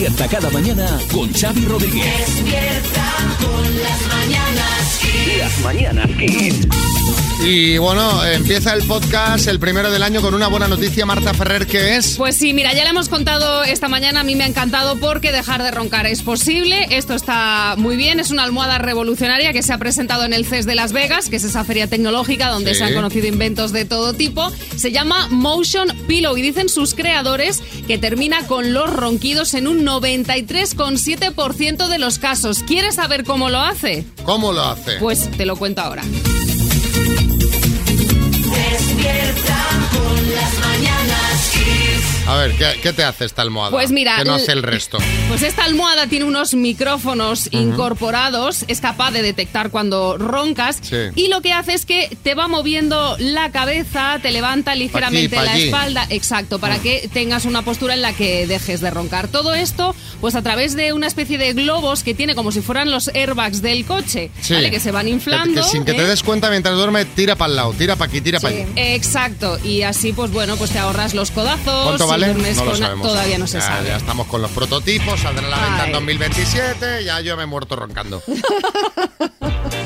Despierta cada mañana con Xavi Rodríguez. Despierta con las mañanas Kiss. Las mañanas Kiss. Y bueno, empieza el podcast, el primero del año, con una buena noticia, Marta Ferrer, que es... Pues sí, mira, ya le hemos contado esta mañana, a mí me ha encantado porque dejar de roncar es posible, esto está muy bien, es una almohada revolucionaria que se ha presentado en el CES de Las Vegas, que es esa feria tecnológica donde Sí. se han conocido inventos de todo tipo, se llama Motion Pillow y dicen sus creadores que termina con los ronquidos en un 93,7% de los casos. ¿Quieres saber cómo lo hace? ¿Cómo lo hace? Pues te lo cuento ahora. Despierta A ver, ¿qué, qué te hace esta almohada? Pues mira, Que no hace el resto. Pues esta almohada tiene unos micrófonos incorporados, es capaz de detectar cuando roncas Sí. y lo que hace es que te va moviendo la cabeza, te levanta ligeramente pa' la espalda, exacto, para que tengas una postura en la que dejes de roncar. Todo esto, pues a través de una especie de globos que tiene como si fueran los airbags del coche, Sí. ¿vale? Que se van inflando. que sin que te ¿eh? des cuenta mientras duerme, tira para el lado, tira para aquí, tira para allí. Exacto, y así pues bueno, pues te ahorras los codazos. ¿Cuánto si vale? No lo sabemos. Todavía no se ya, sabe. Ya estamos con los prototipos, saldrá a la venta en Ay. 2027, ya yo me he muerto roncando.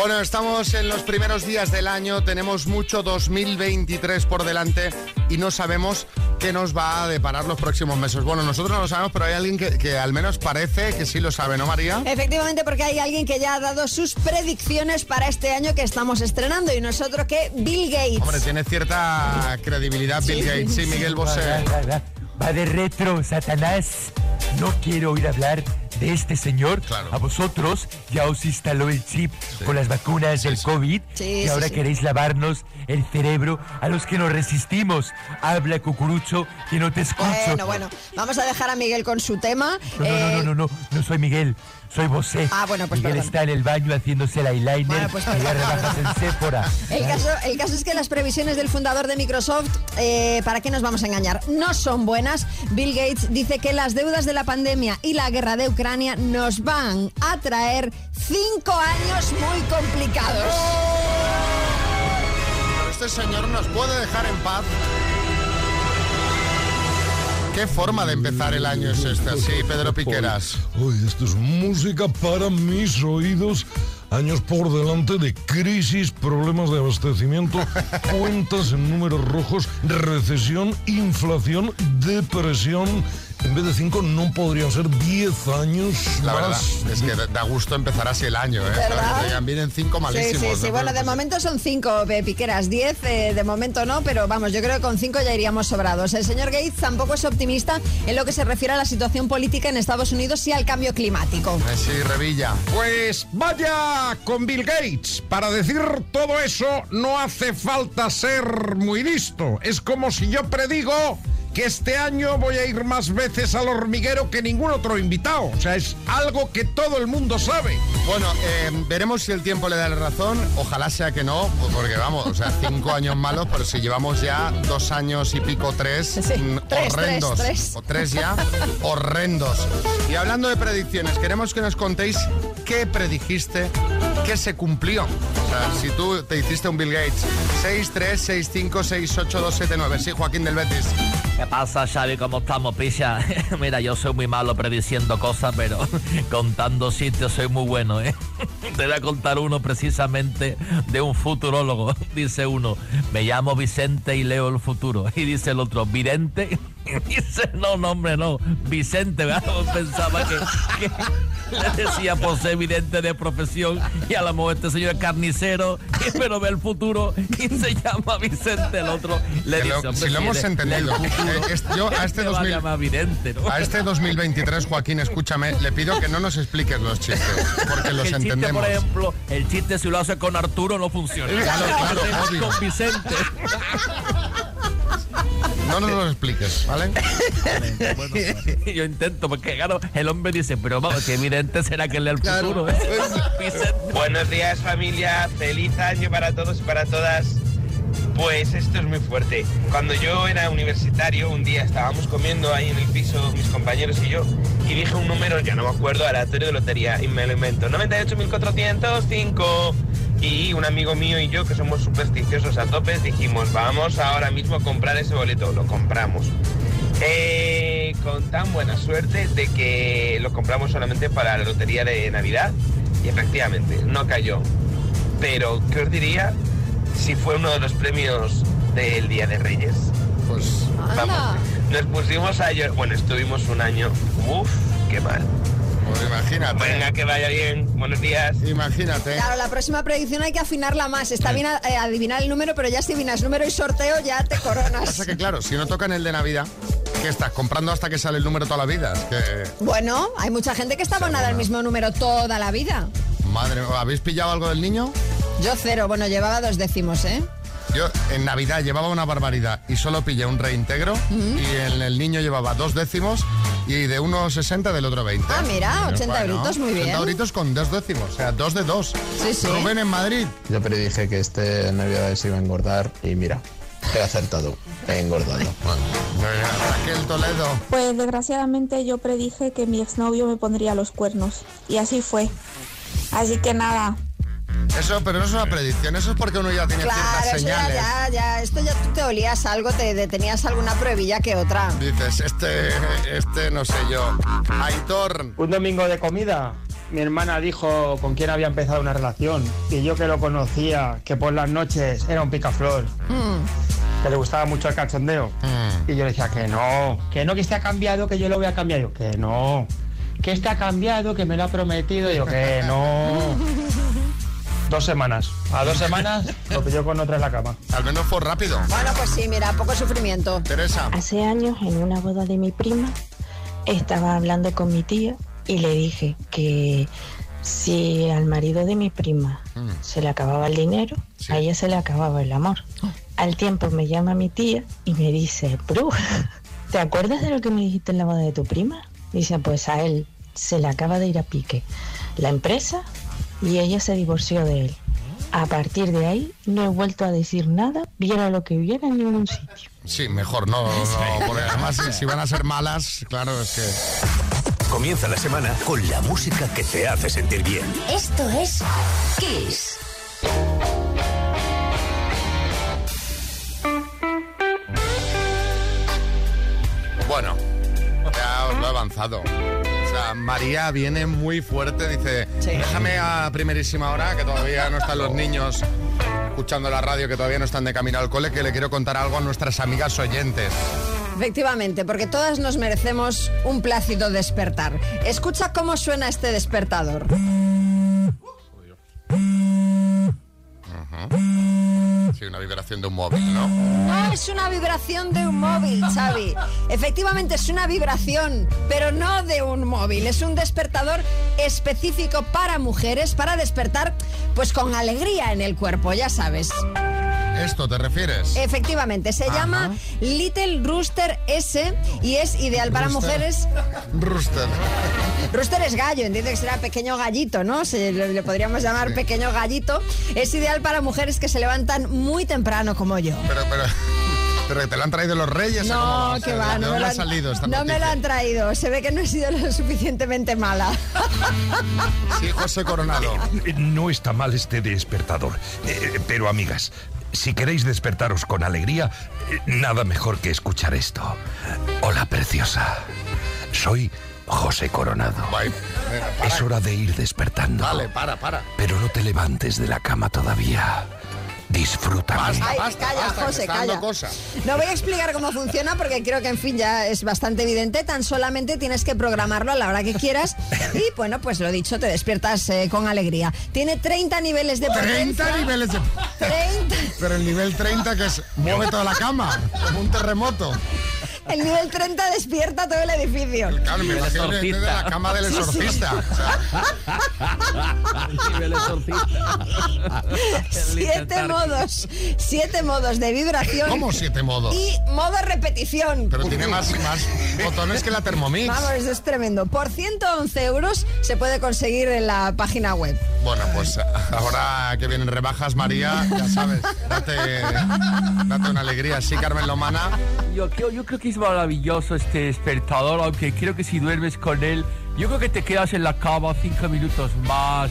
Bueno, estamos en los primeros días del año, tenemos mucho 2023 por delante y no sabemos qué nos va a deparar los próximos meses. Bueno, nosotros no lo sabemos, pero hay alguien que, que al menos parece que sí lo sabe, ¿no, María? Efectivamente, porque hay alguien que ya ha dado sus predicciones para este año que estamos estrenando y nosotros que Bill Gates. Hombre, tiene cierta credibilidad Bill Gates. Sí, Miguel Bosé. Va, va, va. Va de retro, Satanás. No quiero oír hablar de este señor. Claro. A vosotros ya os instaló el chip con las vacunas del COVID Sí, y ahora sí. queréis lavarnos el cerebro a los que nos resistimos. Habla, cucurucho, que no te escucho. Bueno, bueno, vamos a dejar a Miguel con su tema. No, no, no, Eh, no, no, no, no soy Miguel, soy Bosé. Ah, bueno, pues Miguel perdón. está en el baño haciéndose el eyeliner Bueno, pues y ya rebajas en Sephora. El caso, el caso es que las previsiones del fundador de Microsoft, eh, ¿para qué nos vamos a engañar? No son buenas. Bill Gates dice que las deudas de la pandemia y la guerra de Ucrania nos van a traer cinco años muy complicados. Pero este señor nos puede dejar en paz. ¿Qué forma de empezar el año es esta? Sí, Pedro Piqueras. Uy, esto es música para mis oídos. Años por delante de crisis, problemas de abastecimiento, cuentas en números rojos, recesión, inflación, depresión. En vez de cinco, no podrían ser diez años La verdad, es que da gusto empezar así el año, ¿eh? ¿Verdad? Vienen cinco Sí, malísimos. sí, sí. Pero, Bueno, de momento son cinco eh, piqueras, diez eh, de momento no, pero vamos, yo creo que con cinco ya iríamos sobrados. El señor Gates tampoco es optimista en lo que se refiere a la situación política en Estados Unidos y al cambio climático. eh, Sí, Revilla. Pues vaya con Bill Gates. Para decir todo eso no hace falta ser muy listo. Es como si yo predigo que este año voy a ir más veces al hormiguero que ningún otro invitado. O sea, es algo que todo el mundo sabe. Bueno, eh, veremos si el tiempo le da la razón. Ojalá sea que no, pues porque vamos, o sea, cinco años malos, pero si llevamos ya dos años y pico, tres, Sí, mm, tres, horrendos. tres, tres. O tres ya, horrendos. Y hablando de predicciones, queremos que nos contéis qué predijiste, qué se cumplió. O sea, si tú te hiciste un Bill Gates, 6, 3, 6, 5, 6, 8, 2, 7, 9. Sí, Joaquín del Betis. ¿Qué pasa, Xavi? ¿Cómo estamos, picha? Mira, yo soy muy malo prediciendo cosas, pero contando sitios soy muy bueno, ¿eh? Te voy a contar uno precisamente de un futurólogo. Dice uno, me llamo Vicente y leo el futuro. Y dice el otro, ¿vidente? Y dice, no, no, hombre, no, Vicente, ¿verdad? Pensaba que, que le decía por ser evidente de profesión y a lo mejor este señor es carnicero, pero ve el futuro y se llama Vicente el otro. Le dice, lo- "Hombre, si lo hemos entendido. lee el futuro, es- yo a este te va 2000 llamar vidente, ¿no? A este 2023, Joaquín, escúchame, le pido que no nos expliques los chistes, porque los el chiste, entendemos. por ejemplo, el chiste si lo hace con Arturo no funciona. Claro, claro, Con obvio. Vicente. No nos lo expliques, ¿vale? Yo intento, porque claro, el hombre dice, pero vamos, que evidente será que lee el futuro. ¿eh? Buenos días familia, feliz año para todos y para todas. Pues esto es muy fuerte. Cuando yo era universitario, un día estábamos comiendo ahí en el piso, mis compañeros y yo, y dije un número, ya no me acuerdo, aleatorio de lotería, y me lo invento, 98.405. Y un amigo mío y yo, que somos supersticiosos a topes, dijimos, vamos ahora mismo a comprar ese boleto. Lo compramos. Eh, con tan buena suerte de que lo compramos solamente para la lotería de Navidad y efectivamente no cayó. Pero, ¿qué os diría si fue uno de los premios del Día de Reyes? Pues vamos, nos pusimos a llorar. Bueno, estuvimos un año. Uf, qué mal. Pues imagínate. Venga, que vaya bien. Buenos días. Imagínate. Claro, la próxima predicción hay que afinarla más. Está bien eh, adivinar el número, pero ya si adivinas número y sorteo ya te coronas. Pasa que claro, si no tocan el de Navidad, ¿qué estás? ¿Comprando hasta que sale el número toda la vida? Es que... Bueno, hay mucha gente que está abonada al mismo número toda la vida. Madre, ¿habéis pillado algo del niño? Yo cero, bueno, llevaba dos décimos, ¿eh? Yo en Navidad llevaba una barbaridad y solo pillé un reintegro y el, el niño llevaba dos décimos y de uno 60 del otro 20. Ah, mira, 80 euritos, muy bien. 80 euritos con dos décimos, o sea, dos de dos. Sí, sí. Rubén en Madrid. Yo predije que este Navidad se iba a engordar y mira, he acertado, he engordado. Raquel Toledo. Pues desgraciadamente yo predije que mi exnovio me pondría los cuernos. Y así fue. Así que nada. Eso, pero no es una predicción, eso es porque uno ya tiene Claro, ciertas eso ya, señales. ya, ya, esto ya tú te olías algo, te, te tenías alguna pruebilla que otra. Dices, este, este, no sé yo. Aitor. Un domingo de comida, mi hermana dijo con quién había empezado una relación y yo que lo conocía, que por las noches era un picaflor, que le gustaba mucho el cachondeo. Y yo le decía que no, que no, que este ha cambiado, que yo lo voy a cambiar. Yo, que no, que este ha cambiado, que me lo ha prometido. Yo, que no. Dos semanas. A dos semanas lo pilló con otra en la cama. Al menos fue rápido. Bueno, pues sí, mira, poco sufrimiento. Teresa. Hace años, en una boda de mi prima, estaba hablando con mi tía y le dije que si al marido de mi prima se le acababa el dinero, a ella se le acababa el amor. Al tiempo me llama mi tía y me dice, Bru, ¿te acuerdas de lo que me dijiste en la boda de tu prima? Dice, pues a él se le acaba de ir a pique la empresa y ella se divorció de él. A partir de ahí no he vuelto a decir nada, viera lo que viera en ningún sitio. Sí, mejor no, no, porque además si, si van a ser malas, claro, es que... Comienza la semana con la música que te hace sentir bien. Esto es Kiss. Bueno, ya os lo he avanzado. María viene muy fuerte, dice, déjame a primerísima hora, que todavía no están los niños escuchando la radio, que todavía no están de camino al cole, que le quiero contar algo a nuestras amigas oyentes. Efectivamente, porque todas nos merecemos un plácido despertar. Escucha cómo suena este despertador. Una vibración de un móvil, ¿no? No es una vibración de un móvil, Xavi. Efectivamente es una vibración, pero no de un móvil. Es un despertador específico para mujeres, para despertar pues con alegría en el cuerpo, ya sabes. ¿Esto te refieres? Efectivamente, se llama Little Rooster S y es ideal para Rooster. mujeres. Rooster. Rooster es gallo, entiendo que será pequeño gallito, ¿no? Se le, le podríamos llamar pequeño gallito. Es ideal para mujeres que se levantan muy temprano como yo. Pero, pero, pero te lo han traído los reyes. ¿o cómo va No, que va, ¿De no, me lo, ha han, salido esta no me lo han traído. Se ve que no he sido lo suficientemente mala. Sí, José Coronado. Eh, No está mal este despertador. Eh, pero amigas, si queréis despertaros con alegría, nada mejor que escuchar esto. Hola, preciosa. Soy José Coronado. Es hora de ir despertando. Vale, para, para. Pero no te levantes de la cama todavía. Disfrútame. Ay, calla, José, calla. No voy a explicar cómo funciona porque creo que, en fin, ya es bastante evidente. Tan solamente tienes que programarlo a la hora que quieras. Y bueno, pues lo dicho, te despiertas eh, con alegría. Tiene 30 niveles de potencia. 30 niveles de... 30. Pero el nivel 30 que es mueve toda la cama, como un terremoto. El nivel 30 despierta todo el edificio. Claro, me imagino de de la cama del Sí, sí. exorcista. O sea, nivel exorcista. Siete modos, siete modos de vibración. ¿Cómo siete modos? Y modo repetición. Pero tiene más, más botones que la Thermomix. Vamos, eso es tremendo. Por 111 euros se puede conseguir en la página web. Bueno, pues ahora que vienen rebajas, María, ya sabes, date, date una alegría. Sí, Carmen Lomana. Yo, creo- yo creo que es maravilloso este despertador, aunque creo que si duermes con él, yo creo que te quedas en la cama cinco minutos más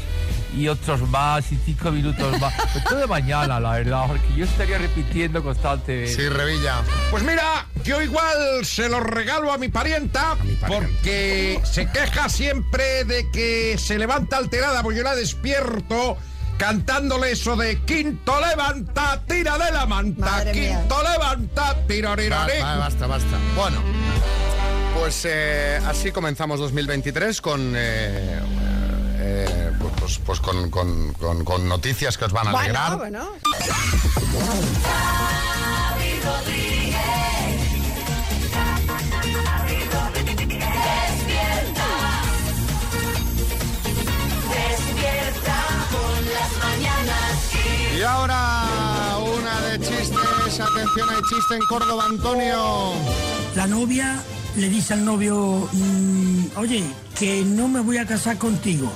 y otros más y cinco minutos más. Esto de mañana, la verdad, porque yo estaría repitiendo constantemente. Sí, Revilla. Pues mira, yo igual se lo regalo a mi parienta, porque se queja siempre de que se levanta alterada, porque yo la despierto cantándole eso de quinto levanta, tira de la manta, Madre mía. quinto levanta, tira Vale, vale, basta, basta. Bueno, pues eh, así comenzamos 2023 con... eh, eh, pues, pues con, con- con- con noticias que os van a alegrar. bueno. Y ahora una de chistes. Atención, hay chiste en Córdoba, Antonio. La novia le dice al novio, "Mm, oye, que no me voy a casar contigo,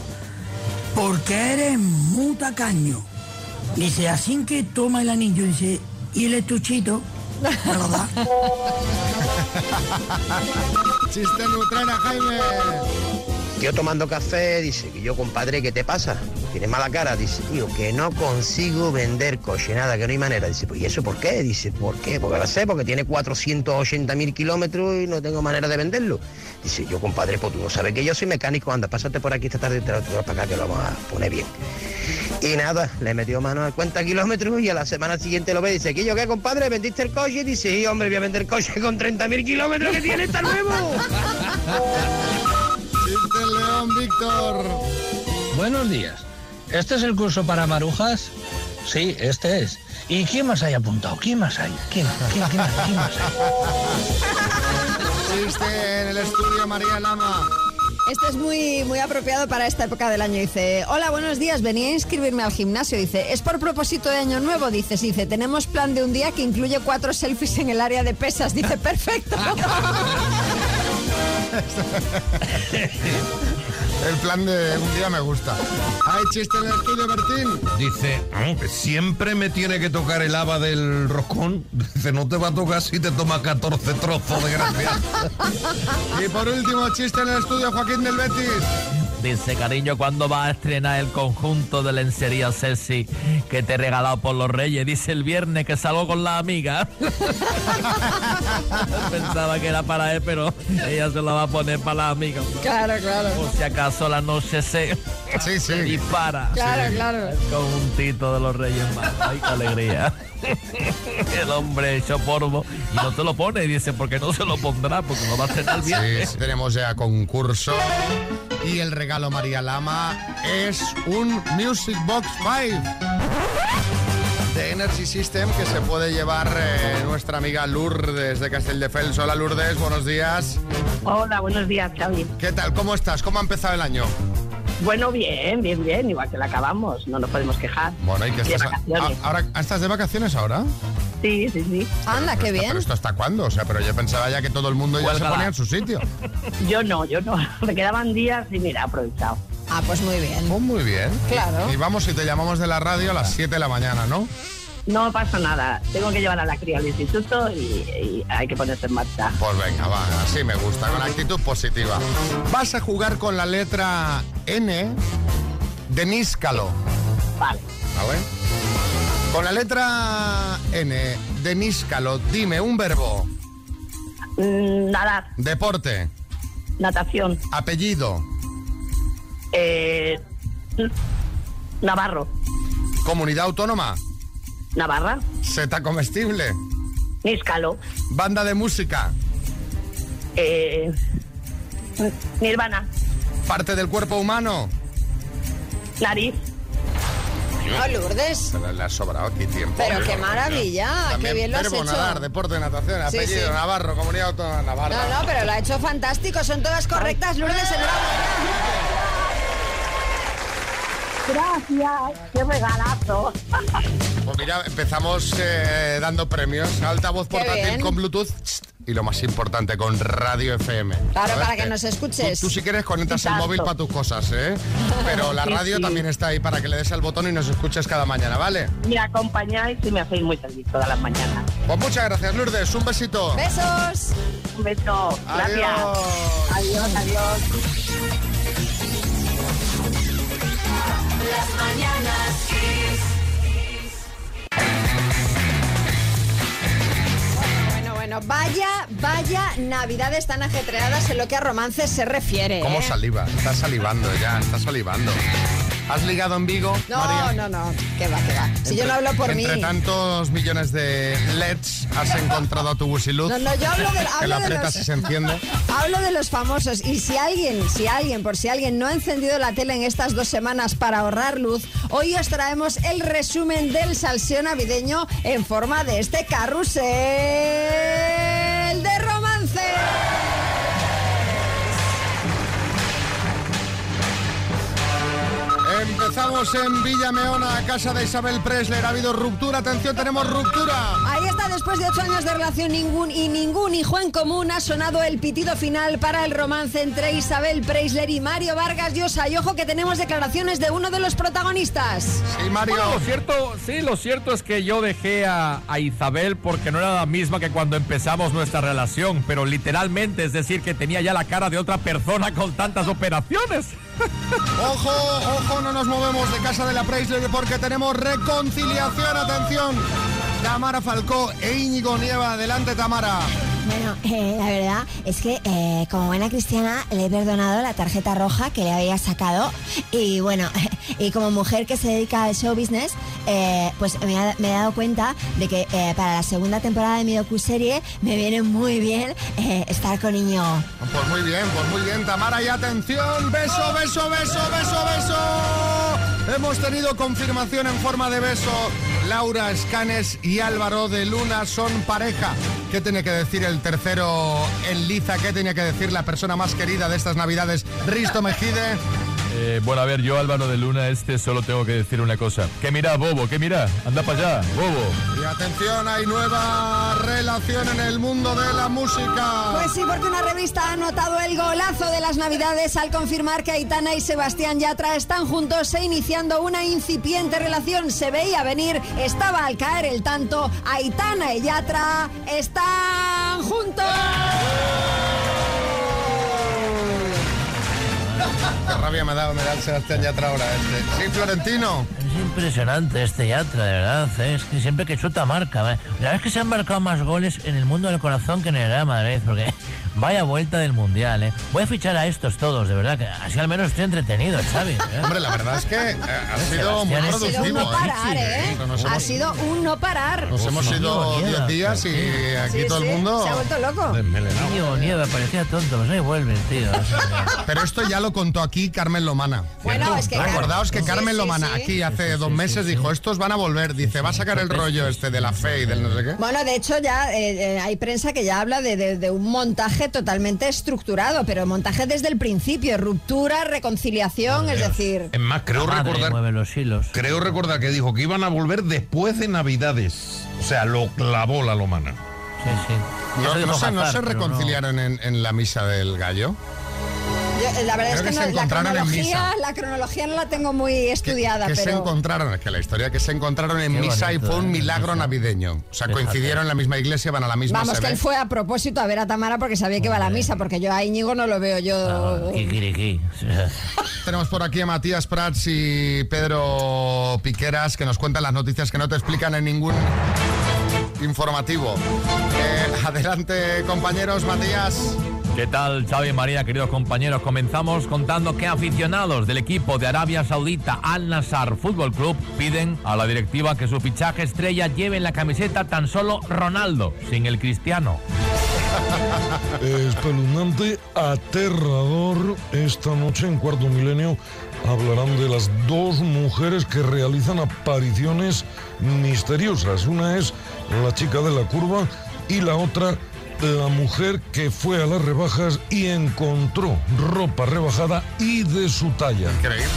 porque eres muy tacaño. Dice, así que toma el anillo, dice, y el estuchito, ¿verdad? Chiste en Utrera, Jaime. Tío tomando café, dice que yo, compadre, ¿qué te pasa? Tienes mala cara, dice, tío, que no consigo vender coche, nada, que no hay manera. Dice, pues ¿y eso por qué? Dice, ¿por qué? Porque lo sé, porque tiene 480 mil kilómetros y no tengo manera de venderlo. Dice, yo, compadre, pues tú no sabes que yo soy mecánico, anda, pásate por aquí esta tarde y te lo para acá que lo vamos a poner bien. Y nada, le metió mano a cuenta kilómetros y a la semana siguiente lo ve y dice, ¿qué yo qué, compadre? ¿Vendiste el coche? Y dice, sí, hombre, voy a vender coche con 30 mil kilómetros que tiene, está nuevo. En León, Víctor. Buenos días. ¿Este es el curso para marujas? Sí, este es. ¿Y quién más hay apuntado? ¿Quién más hay? ¿Quién, quién, quién, quién más hay? Chiste en el estudio, María Lama. Este es muy, muy apropiado para esta época del año. Dice, hola, buenos días, venía a inscribirme al gimnasio. Dice, ¿es por propósito de año nuevo? Dice, sí, dice, tenemos plan de un día que incluye cuatro selfies en el área de pesas. Dice, perfecto. El plan de un día me gusta. Hay chiste en el estudio, Bertín. Dice, "Ah, siempre me tiene que tocar el haba del roscón. Dice, no te va a tocar si te toma 14 trozos de gracia. Y por último, chiste en el estudio, Joaquín del Betis. Dice, cariño, ¿cuándo va a estrenar el conjunto de lencería sexy que te he regalado por los reyes? Dice el viernes que salgo con la amiga. Pensaba que era para él, pero ella se la va a poner para la amiga. Claro, claro. Por si acaso la noche se, se dispara. Claro, claro. El conjuntito de los reyes magos. Ay, qué alegría. El hombre hecho polvo y no te lo pone. Y dice, ¿por qué no se lo pondrá? Porque no va a el viernes. Sí, tenemos ya concurso. Y el regalo María Lama es un Music Box 5 de Energy System que se puede llevar eh, nuestra amiga Lourdes de Castelldefels. Hola Lourdes, buenos días. Hola, buenos días, Xavi. ¿Qué tal? ¿Cómo estás? ¿Cómo ha empezado el año? Bueno, bien, bien, bien, igual que la acabamos, no nos podemos quejar. Bueno, ¿y qué De estás? a- ahora, ¿Estás de vacaciones ahora? Sí, sí, sí. Anda, qué bien. ¿Pero esto hasta cuándo? O sea, pero yo pensaba ya que todo el mundo ya se ponía en su sitio. Yo no, yo no. Me quedaban días y mira, aprovechado. Ah, pues muy bien. Oh, muy bien. Claro. Y vamos, si te llamamos de la radio a las 7 de la mañana, ¿no? No pasa nada, tengo que llevar a la cría al instituto y, y hay que ponerse en marcha. Pues venga, va, así me gusta, con actitud positiva. Vas a jugar con la letra N de Níscalo. Vale. ¿Vale? Con la letra N de Níscalo, dime un verbo. Mm, nadar, Deporte. natación, Apellido. eh, Navarro, Comunidad autónoma. Navarra, Seta comestible. Níscalo, Banda de música. eh, Nirvana, Parte del cuerpo humano. nariz, No, Lourdes. Le, ha sobrado aquí tiempo. Pero qué maravilla, También qué bien lo has hecho. nadar, deporte, natación, apellido, sí. Navarro, comunidad autónoma, Navarra. No, no, pero lo ha hecho fantástico. Son todas correctas, Lourdes. Gracias, qué regalazo. Pues mira, empezamos eh, dando premios. Altavoz Qué portátil bien. con Bluetooth y lo más importante, con Radio FM. Claro, para que nos escuches. Tú, tú si quieres conectas el móvil para tus cosas, ¿eh? Pero la radio sí. también está ahí para que le des al botón y nos escuches cada mañana, ¿vale? Me acompañáis y me hacéis muy feliz todas las mañanas. Pues muchas gracias, Lourdes. Un besito. Besos. Un beso. Gracias. Adiós. Adiós, las mañanas Kiss. Bueno, bueno, vaya, vaya navidades tan ajetreadas en lo que a romances se refiere. ¿Cómo ¿eh? saliva? Está salivando ya, está salivando. ¿Has ligado en Vigo, No, María? no, no, que va, que va. Si yo no hablo por mí. Entre tantos millones de LEDs has encontrado a tu busiluz. No, no, yo hablo de- Que hablo la de aprietas los- y se enciende. Hablo de los famosos y si alguien, si alguien, por si alguien no ha encendido la tele en estas dos semanas para ahorrar luz, hoy os traemos el resumen del salseo navideño en forma de este carrusel de romance. Empezamos en Villameona, casa de Isabel Presler. Ha habido ruptura, atención, tenemos ruptura. Ahí está, después de ocho años de relación ningún y ningún hijo en común, ha sonado el pitido final para el romance entre Isabel Preisler y Mario Vargas Llosa. Y ojo que tenemos declaraciones de uno de los protagonistas. Sí, Bueno, lo cierto, sí, lo cierto es que yo dejé a, a Isabel porque no era la misma que cuando empezamos nuestra relación, pero literalmente, es decir, que tenía ya la cara de otra persona con tantas operaciones. Ojo, ojo, no nos movemos de casa de la Preisler porque tenemos reconciliación, atención. Tamara Falcó e Íñigo Nieva, adelante Tamara. Bueno, eh, la verdad es que eh, como buena cristiana le he perdonado la tarjeta roja que le había sacado y bueno, y como mujer que se dedica al show business, eh, pues me, he dado cuenta de que para la segunda temporada de mi docuserie me viene muy bien estar con niño. Pues muy bien, pues muy bien, Tamara, y atención, beso, beso, beso, beso, beso. Hemos tenido confirmación en forma de beso. Laura Escanes y Álvaro de Luna son pareja. ¿Qué tiene que decir el tercero en liza? ¿Qué tiene que decir la persona más querida de estas navidades, Risto Mejide? Eh, bueno, a ver, yo Álvaro de Luna, este solo tengo que decir una cosa. Que mira, bobo, que mira, anda para allá, bobo. Y atención, hay nueva relación en el mundo de la música. Pues sí, porque una revista ha notado el golazo de las Navidades al confirmar que Aitana y Sebastián Yatra están juntos e iniciando una incipiente relación. Se veía venir, estaba al caer el tanto. Aitana y Yatra están juntos. Qué rabia me da, me da el Sebastián Yatra ahora este. Sí, Florentino. Es impresionante este Yatra, de verdad. ¿eh? Es que siempre que chuta marca. ¿eh? La verdad es que se han marcado más goles en el mundo del corazón que en el Real Madrid, porque vaya vuelta del Mundial. ¿eh? Voy a fichar a estos todos, de verdad, que así al menos estoy entretenido, Xavi. ¿eh? Hombre, la verdad es que ha sido muy es- Ha sido un productivo. no parar, ¿eh? Nos Ha hemos- sido un no parar. Nos hemos ido no, 10 días y aquí Sí, todo el mundo. Se ha vuelto loco. Nieve, parecía tonto, pues ahí vuelven, tío. Pero esto ya lo contó aquí Carmen Lomana. Bueno, es que Recordaos que Carmen sí, Lomana sí. aquí hace dos meses dijo, estos van a volver. Dice, va a sacar el rollo este de la fe y del no sé qué. Bueno, de hecho ya eh, eh, hay prensa que ya habla de, de- de un montaje totalmente estructurado, pero montaje desde el principio, ruptura, reconciliación, es decir... Es más, creo La recordar. mueve los hilos. Creo recordar que dijo que iban a volver después de Navidades. O sea, lo clavó la lomana. Sí, sí. No, no se, no se no. reconciliaron en, en la misa del gallo. Yo, la verdad Creo es que que, se no- la, encontraron en cronología, misa. la cronología no la tengo muy estudiada, que se pero... encontraron, es que la historia que se encontraron en Qué misa y fue un ¿eh? milagro navideño. O sea, Fíjate. coincidieron en la misma iglesia, van a la misma Vamos, que él fue a propósito a ver a Tamara porque sabía que iba a la misa, porque yo a Íñigo no lo veo yo... Kikiriki. Tenemos por aquí a Matías Prats y Pedro Piqueras que nos cuentan las noticias que no te explican en ningún informativo. Eh, adelante, compañeros, Matías. ¿Qué tal, Xavi María, queridos compañeros? Comenzamos contando que aficionados del equipo de Arabia Saudita Al Nassr Fútbol Club piden a la directiva que su fichaje estrella lleve en la camiseta tan solo Ronaldo, sin el cristiano. Espeluznante, aterrador. Esta noche en Cuarto Milenio hablarán de las dos mujeres que realizan apariciones misteriosas. Una es la chica de la curva y la otra la mujer que fue a las rebajas y encontró ropa rebajada y de su talla. Increíble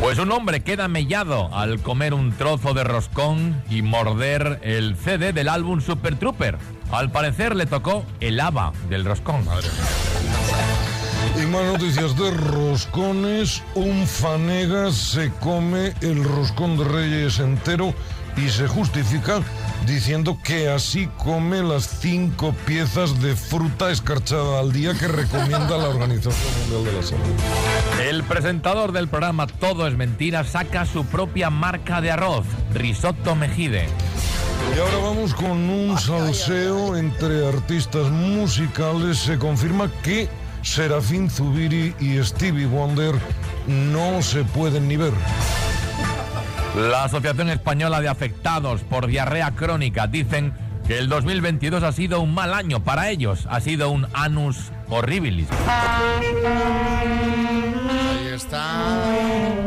Pues un hombre queda mellado al comer un trozo de roscón y morder el CD del álbum Super Trooper. Al parecer le tocó el haba del roscón. Y más noticias de roscones. Un fanegas se come el roscón de Reyes entero y se justifica diciendo que así come las cinco piezas de fruta escarchada al día que recomienda la Organización Mundial de la Salud. El presentador del programa Todo es Mentira saca su propia marca de arroz, Risotto Mejide. Y ahora vamos con un salseo entre artistas musicales. Se confirma que Serafín Zubiri y Stevie Wonder no se pueden ni ver. La Asociación Española de Afectados por Diarrea Crónica dicen que el 2022 ha sido un mal año para ellos, ha sido un anus horribilis. Ahí está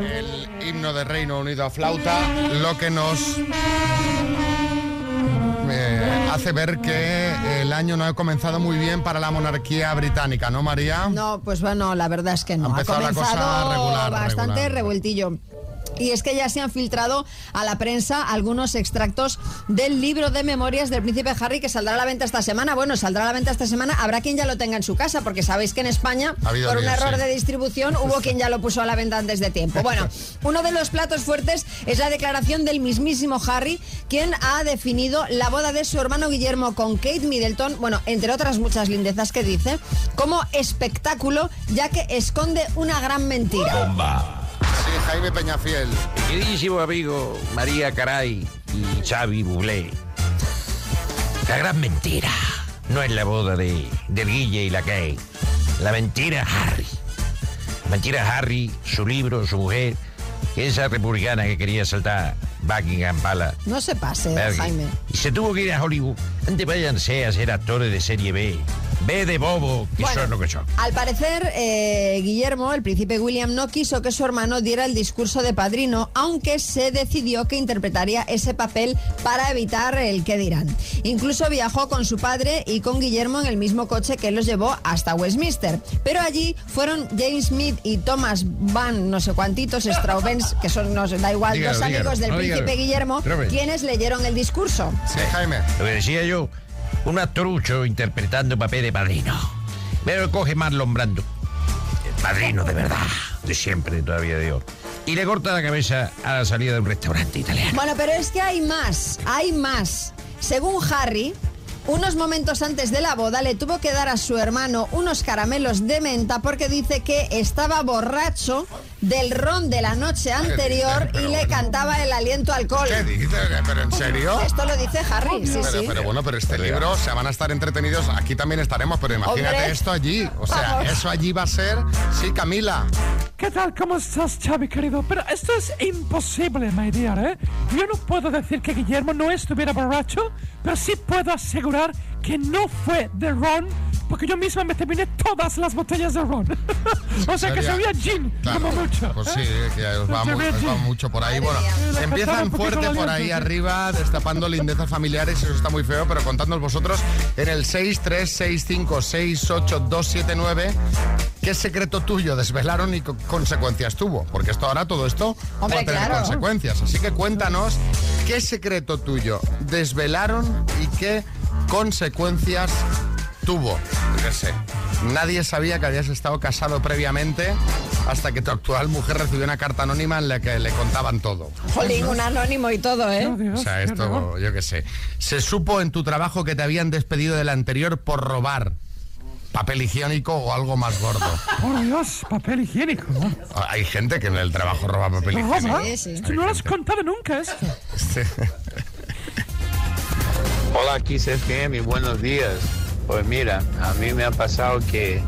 el himno de Reino Unido a flauta, lo que nos eh, hace ver que el año no ha comenzado muy bien para la monarquía británica, ¿no, María? No, pues bueno, la verdad es que no. Ha empezado la cosa comenzado regular, bastante regular. revueltillo. Y es que ya se han filtrado a la prensa algunos extractos del libro de memorias del príncipe Harry que saldrá a la venta esta semana. Bueno, saldrá a la venta esta semana. Habrá quien ya lo tenga en su casa, porque sabéis que en España, Ha por un error sí. de distribución, hubo quien ya lo puso a la venta antes de tiempo. Bueno, uno de los platos fuertes es la declaración del mismísimo Harry, quien ha definido la boda de su hermano Guillermo con Kate Middleton, bueno, entre otras muchas lindezas que dice, como espectáculo, ya que esconde una gran mentira. Bomba. Sí, Jaime Peñafiel. Queridísimo amigo María Caray y Xavi Bublé. La gran mentira no es la boda de, del Guille y la Kay. La mentira es Harry. La mentira es Harry, su libro, su mujer, esa republicana que quería saltar Buckingham Palace. No se pase. Jaime. Y se tuvo que ir a Hollywood. Antes váyanse a ser actores de serie B. B de bobo, que Bueno. son lo que son. Al parecer, eh, Guillermo, el príncipe William, no quiso que su hermano diera el discurso de padrino, aunque se decidió que interpretaría ese papel para evitar el que dirán. Incluso viajó con su padre y con Guillermo en el mismo coche que los llevó hasta Westminster. Pero allí fueron James Smith y Thomas Van, no sé cuantitos, Straubens, que son, nos da igual, Dígalo, dos amigos dígalo, del no, príncipe dígalo. Guillermo, quienes leyeron el discurso. Sí, Jaime. Lo que decía yo, un actorucho interpretando papel de padrino. Pero coge Marlon Brando. Padrino de verdad, de siempre, todavía de hoy. Y le corta la cabeza a la salida de un restaurante italiano. Bueno, pero es que hay más, hay más. Según Harry, unos momentos antes de la boda le tuvo que dar a su hermano unos caramelos de menta porque dice que estaba borracho del ron de la noche anterior y le cantaba el aliento alcohol. ¿Qué dices? ¿Pero en serio? Esto lo dice Harry, sí, pero, sí. pero bueno, pero este libro se van a estar entretenidos. Aquí también estaremos, pero imagínate Hombre. esto allí. O sea, Vamos. eso allí va a ser. Sí, Camila. ¿Qué tal? ¿Cómo estás, Xavi, querido? Pero esto es imposible, my dear, ¿eh? Yo no puedo decir que Guillermo no estuviera borracho, pero sí puedo asegurar que no fue de ron, porque yo misma me terminé todas las botellas de ron. o sea que Sería- sería gin, Claro, como mucho. Pues sí, ¿eh? que os va, os mucho por ahí. Bueno, empiezan fuerte por ahí sí. arriba, destapando lindezas familiares, eso está muy feo, pero contadnos vosotros en el 636568279 qué secreto tuyo desvelaron y co- consecuencias tuvo, porque esto ahora todo esto Hombre, va a tener claro. consecuencias. Así que cuéntanos qué secreto tuyo desvelaron y qué consecuencias tuvo. Yo qué sé. Nadie sabía que habías estado casado previamente hasta que tu actual mujer recibió una carta anónima en la que le contaban todo. Jolín, un anónimo y todo, ¿eh? O sea, esto, yo qué sé. Se supo en tu trabajo que te habían despedido del anterior por robar papel higiénico o algo más gordo. Por Dios, papel higiénico. ¿no? Hay gente que en el trabajo roba papel higiénico. ¿Roba? Esto no lo has contado nunca esto. Hola, aquí es FM, buenos días. Pues mira, a mí me ha pasado que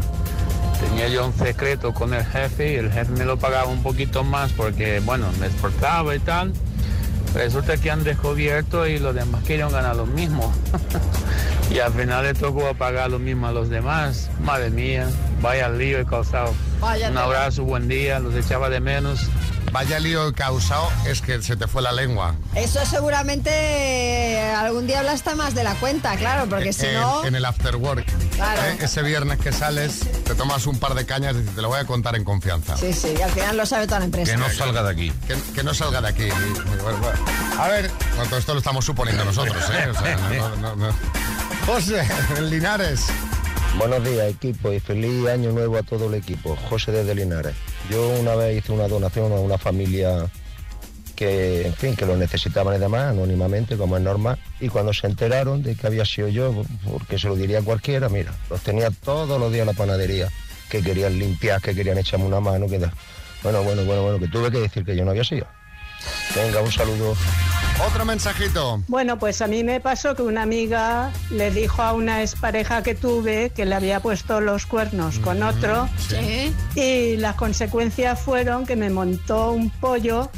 tenía yo un secreto con el jefe y el jefe me lo pagaba un poquito más porque, bueno, me esforzaba y tal. Resulta que han descubierto y los demás querían ganar lo mismo. y al final le tocó pagar lo mismo a los demás. Madre mía, vaya lío he causado. Vaya un abrazo, buen día, los echaba de menos. Vaya lío causado es que se te fue la lengua. Eso seguramente eh, algún día hablaste más de la cuenta, claro, porque si en, no... en el after work. Claro. ¿eh? Ese viernes que sales, te tomas un par de cañas y dices, te lo voy a contar en confianza. Sí, sí, y al final lo sabe toda la empresa. Que no salga de aquí. Que, que no salga de aquí. A ver, bueno, todo esto lo estamos suponiendo nosotros, ¿eh? O sea, no- no- no- José, en Linares. Buenos días equipo y feliz año nuevo a todo el equipo. José desde Linares. Yo una vez hice una donación a una familia que, en fin, que lo necesitaban y anónimamente, como es normal. Y cuando se enteraron de que había sido yo, porque se lo diría cualquiera, mira, los tenía todos los días en la panadería, que querían limpiar, que querían echarme una mano, que da- Bueno, bueno, bueno, bueno, que tuve que decir que yo no había sido. Venga, un saludo. Otro mensajito. Bueno, pues a mí me pasó que una amiga le dijo a una expareja que tuve que le había puesto los cuernos con otro Sí. y las consecuencias fueron que me montó un pollo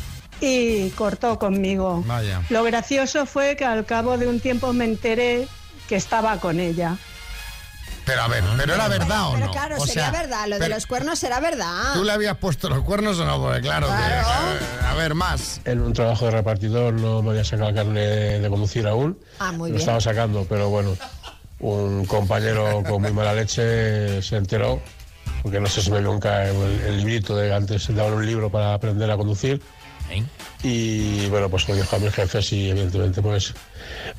y cortó conmigo. Vaya. Lo gracioso fue que al cabo de un tiempo me enteré que estaba con ella. Pero a ver, ¿pero era verdad o Pero no? claro, O sería sea, verdad. Lo de pero- los cuernos será verdad. ¿Tú le habías puesto los cuernos o no? Porque claro, que- a ver, más. En un trabajo de repartidor no me había sacado carne de, de conducir aún. Ah, muy Lo bien. estaba sacando, pero bueno, un compañero con muy mala leche se enteró, porque no sé si me vio nunca el, el librito de antes daban un libro para aprender a conducir. Y bueno, pues lo dijo a mis jefes y evidentemente pues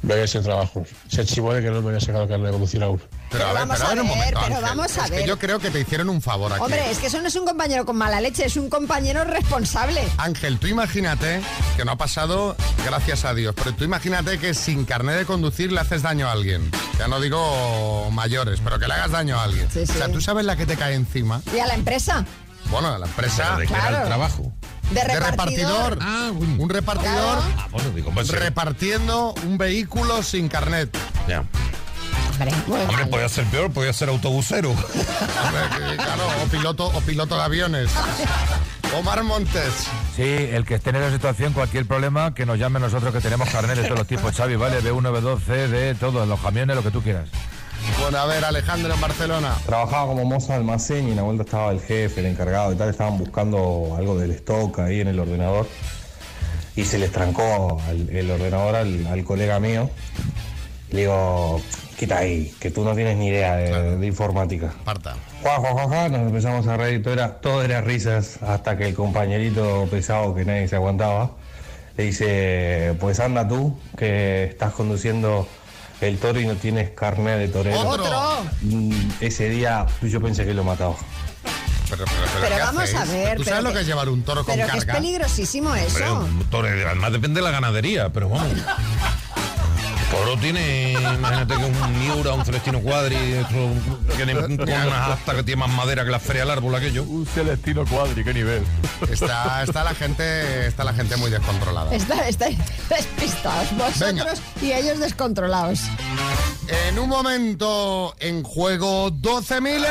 me había ese trabajo. Se chivó de que no me había sacado carne de conducir aún. Pero a ver, vamos pero a ver un momento, pero Ángel. vamos a Es que ver. yo creo que te hicieron un favor aquí. Hombre, es que eso no es un compañero con mala leche, es un compañero responsable. Ángel, tú imagínate que no ha pasado, gracias a Dios, pero tú imagínate que sin carnet de conducir le haces daño a alguien. Ya no digo mayores, pero que le hagas daño a alguien. Sí, sí. O sea, tú sabes la que te cae encima. Y a la empresa. Bueno, a la empresa. ¿Pero de era el Claro. trabajo? De repartidor. Ah, un repartidor. Ah, bueno, digo, pues, repartiendo un vehículo sin carnet. Ya. Hombre, podía ser peor, podía ser autobusero. Hombre, claro, o piloto, o piloto de aviones. Omar Montes. Sí, el que esté en esa situación, cualquier problema, que nos llame nosotros que tenemos carnet de todos los tipos, Xavi, ¿vale? B1, B2, C, D, todo, los camiones, lo que tú quieras. Bueno, a ver, Alejandro en Barcelona. Trabajaba como mozo de almacén y en la vuelta estaba el jefe, el encargado y tal, estaban buscando algo del stock ahí en el ordenador y se les trancó el ordenador al, al colega mío. Le digo, quita ahí, que tú no tienes ni idea de, de informática. Parta. Juan, Juan, Juan, nos empezamos a reír, todo era, todo era risas, hasta que el compañerito pesado que nadie se aguantaba, le dice, pues anda tú, que estás conduciendo el toro y no tienes carnet de torero. ¡Otro! Mm, Ese día yo pensé que lo mataba. Pero, pero, Pero ¿qué vamos hacéis? a ver, ¿Tú pero sabes lo que- que es llevar un toro con Pero que es carga? peligrosísimo Hombre, eso. un toro, además depende de la ganadería, pero vamos. Toro tiene, imagínate que un Miura, un Celestino Cuadri, eso, tiene unas astas que tiene más madera que la feria del árbol aquello. Un Celestino Cuadri, qué nivel. Está, está la gente, está la gente muy descontrolada. Está- Estáis despistados vosotros y ellos descontrolados. En un momento en juego 12.000 euros.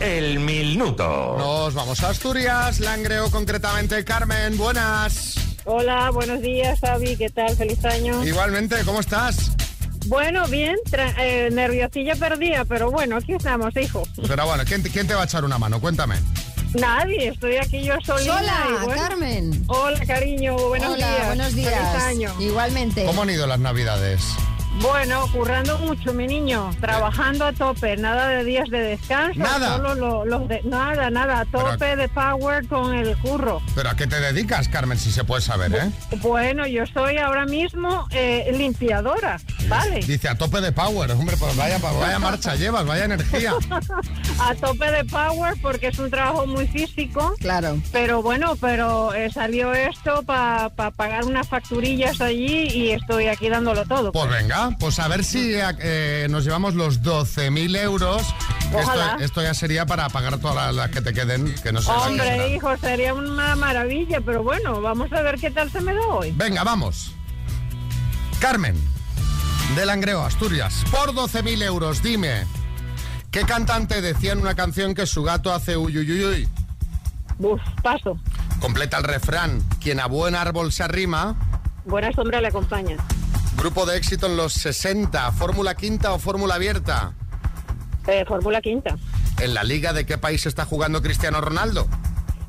El minuto. Nos vamos a Asturias, Langreo concretamente. Carmen, buenas. Hola, buenos días, Xavi. ¿Qué tal? Feliz año. Igualmente, ¿cómo estás? Bueno, bien, tra- eh, nerviosilla perdida, pero bueno, aquí estamos, hijo. Pero bueno, ¿quién, te- quién te va a echar una mano? Cuéntame. Nadie, estoy aquí yo solita. Hola, y bueno. Carmen. Hola, cariño, buenos Hola, días. buenos días. Feliz año. Igualmente. ¿Cómo han ido las navidades? Bueno, currando mucho, mi niño, trabajando a tope, nada de días de descanso. Nada. Solo lo- los de, nada, nada, a tope de power con el curro. ¿Pero a qué te dedicas, Carmen, si se puede saber, eh? Bueno, yo soy ahora mismo eh, limpiadora, ¿vale? Dice a tope de power, hombre, pues vaya, vaya marcha llevas, vaya energía. a tope de power porque es un trabajo muy físico. Claro. Pero bueno, pero eh, salió esto para pagar unas facturillas allí y estoy aquí dándolo todo. Pues venga, pues a ver si eh, nos llevamos los 12.000 euros. Esto, ya sería para pagar todas las, las que te queden, que no Hombre, hijo, sería una maravilla, pero bueno, vamos a ver qué tal se me da hoy. Venga, vamos. Carmen, de Langreo, Asturias, por 12.000 euros, dime, ¿qué cantante decía en una canción que su gato hace uyuyuyuy? Uf, paso. Completa el refrán, quien a buen árbol se arrima, Buena sombra le acompaña. Grupo de éxito en los 60, fórmula quinta o fórmula abierta. Eh, Fórmula quinta. ¿En la liga de qué país está jugando Cristiano Ronaldo?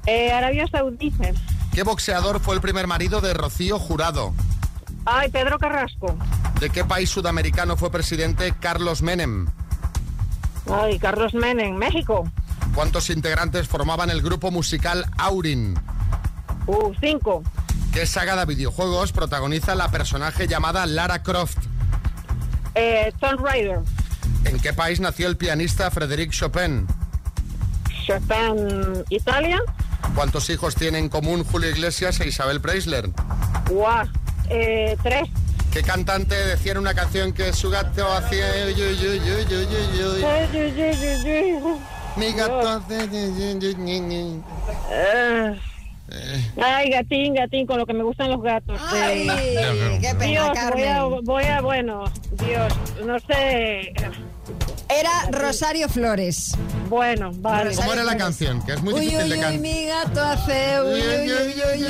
Eh, Arabia Saudita. ¿Qué boxeador fue el primer marido de Rocío Jurado? Ay, Pedro Carrasco. ¿De qué país sudamericano fue presidente Carlos Menem? Ay, Carlos Menem, México. ¿Cuántos integrantes formaban el grupo musical Aurin? Uh, cinco. ¿Qué saga de videojuegos protagoniza la personaje llamada Lara Croft? Eh, Tomb Raider. ¿En qué país nació el pianista Frédéric Chopin? Chopin, Italia. ¿Cuántos hijos tienen en común Julio Iglesias e Isabel Preisler? Guau. Eh, tres. ¿Qué cantante decía en una canción que su gato hacía... Mi gato hace... Eh, Ay, gatín, gatín, con lo que me gustan los gatos. Ay, Eh, qué pena, Dios, voy a, voy a, bueno, Dios, no sé. Era Rosario Flores. Bueno, vale. ¿Cómo era la canción? Que es muy Uy, difícil uy, de uy, cantar. mi gato hace... Uy, uy, uy, uy,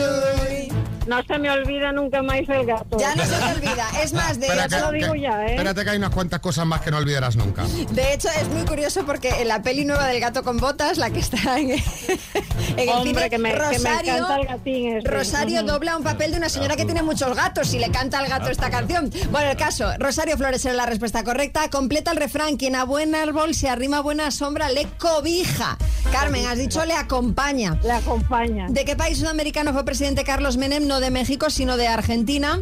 uy. No se me olvida nunca más el gato. Ya no se te olvida. Es más, de lo que- digo que- ya, ¿eh? Espérate que hay unas cuantas cosas más que no olvidarás nunca. De hecho, es muy curioso porque en la peli nueva del gato con botas, la que está en, en el Hombre, cine, que me- que me Rosario, el gatín. Rosario dobla un papel de una señora que tiene muchos gatos y le canta al gato esta canción. Bueno, el caso, Rosario Flores era la respuesta correcta. Completa el refrán, quien a buen árbol se arrima a buena sombra le cobija. Carmen, has dicho le acompaña. Le acompaña. ¿De qué país sudamericano fue presidente Carlos Menem? No de México, sino de Argentina.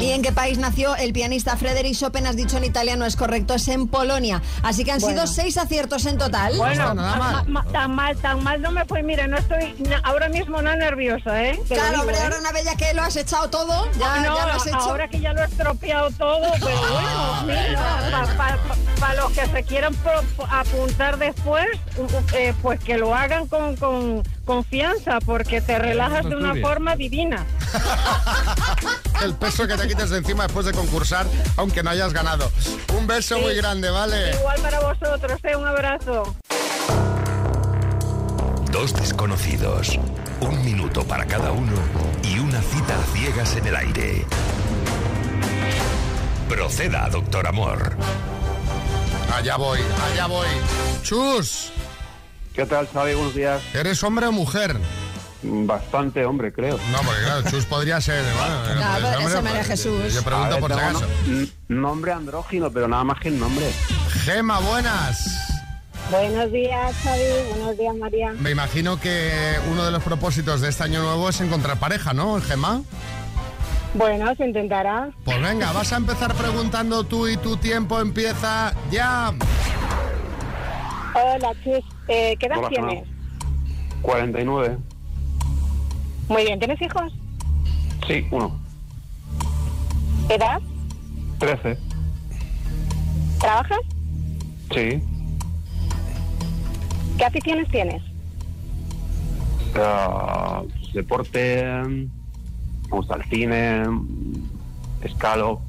¿Y en qué país nació el pianista Frédéric Chopin? Has dicho en italiano, es correcto, es en Polonia. Así que han Bueno. sido seis aciertos en total. Bueno, ma- ma- tan mal, tan mal no me fue. Mire, no estoy na- ahora mismo no nerviosa, ¿eh? Te Claro, hombre, ¿eh? ahora una vez ya que lo has echado todo, ya, Ah, no, ya lo has hecho. ahora que ya lo he estropeado todo, pero bueno, mira, para los que se quieran pro- apuntar después, eh, pues que lo hagan con, con confianza, porque te relajas de una forma divina. El peso que te quites de encima después de concursar, aunque no hayas ganado. Un beso muy grande, ¿vale? Igual para vosotros, ¿eh? un abrazo. Dos desconocidos, un minuto para cada uno y una cita a ciegas en el aire. Proceda, doctor Amor. Allá voy, allá voy. Chus. ¿Qué tal, Xavi? Buenos días. ¿Eres hombre o mujer? Bastante hombre, creo. No, porque claro, Chus podría ser. Bueno, No, pero ese María pues, Jesús. Yo A pregunto ver, por si acaso. no- nombre andrógino, pero nada más que el nombre. Gema, buenas. Buenos días, Xavi. Buenos días, María. Me imagino que uno de los propósitos de este año nuevo es encontrar pareja, ¿no, Gema? Bueno, se intentará. Pues venga, vas a empezar preguntando tú y tu tiempo empieza ya. Hola, Chus. Eh, ¿Qué edad Hola, tienes? 49. Muy bien, ¿tienes hijos? Sí, uno. ¿Edad? 13. ¿Trabajas? Sí. ¿Qué aficiones tienes? Ah, deporte. Me gusta el cine. Escalo.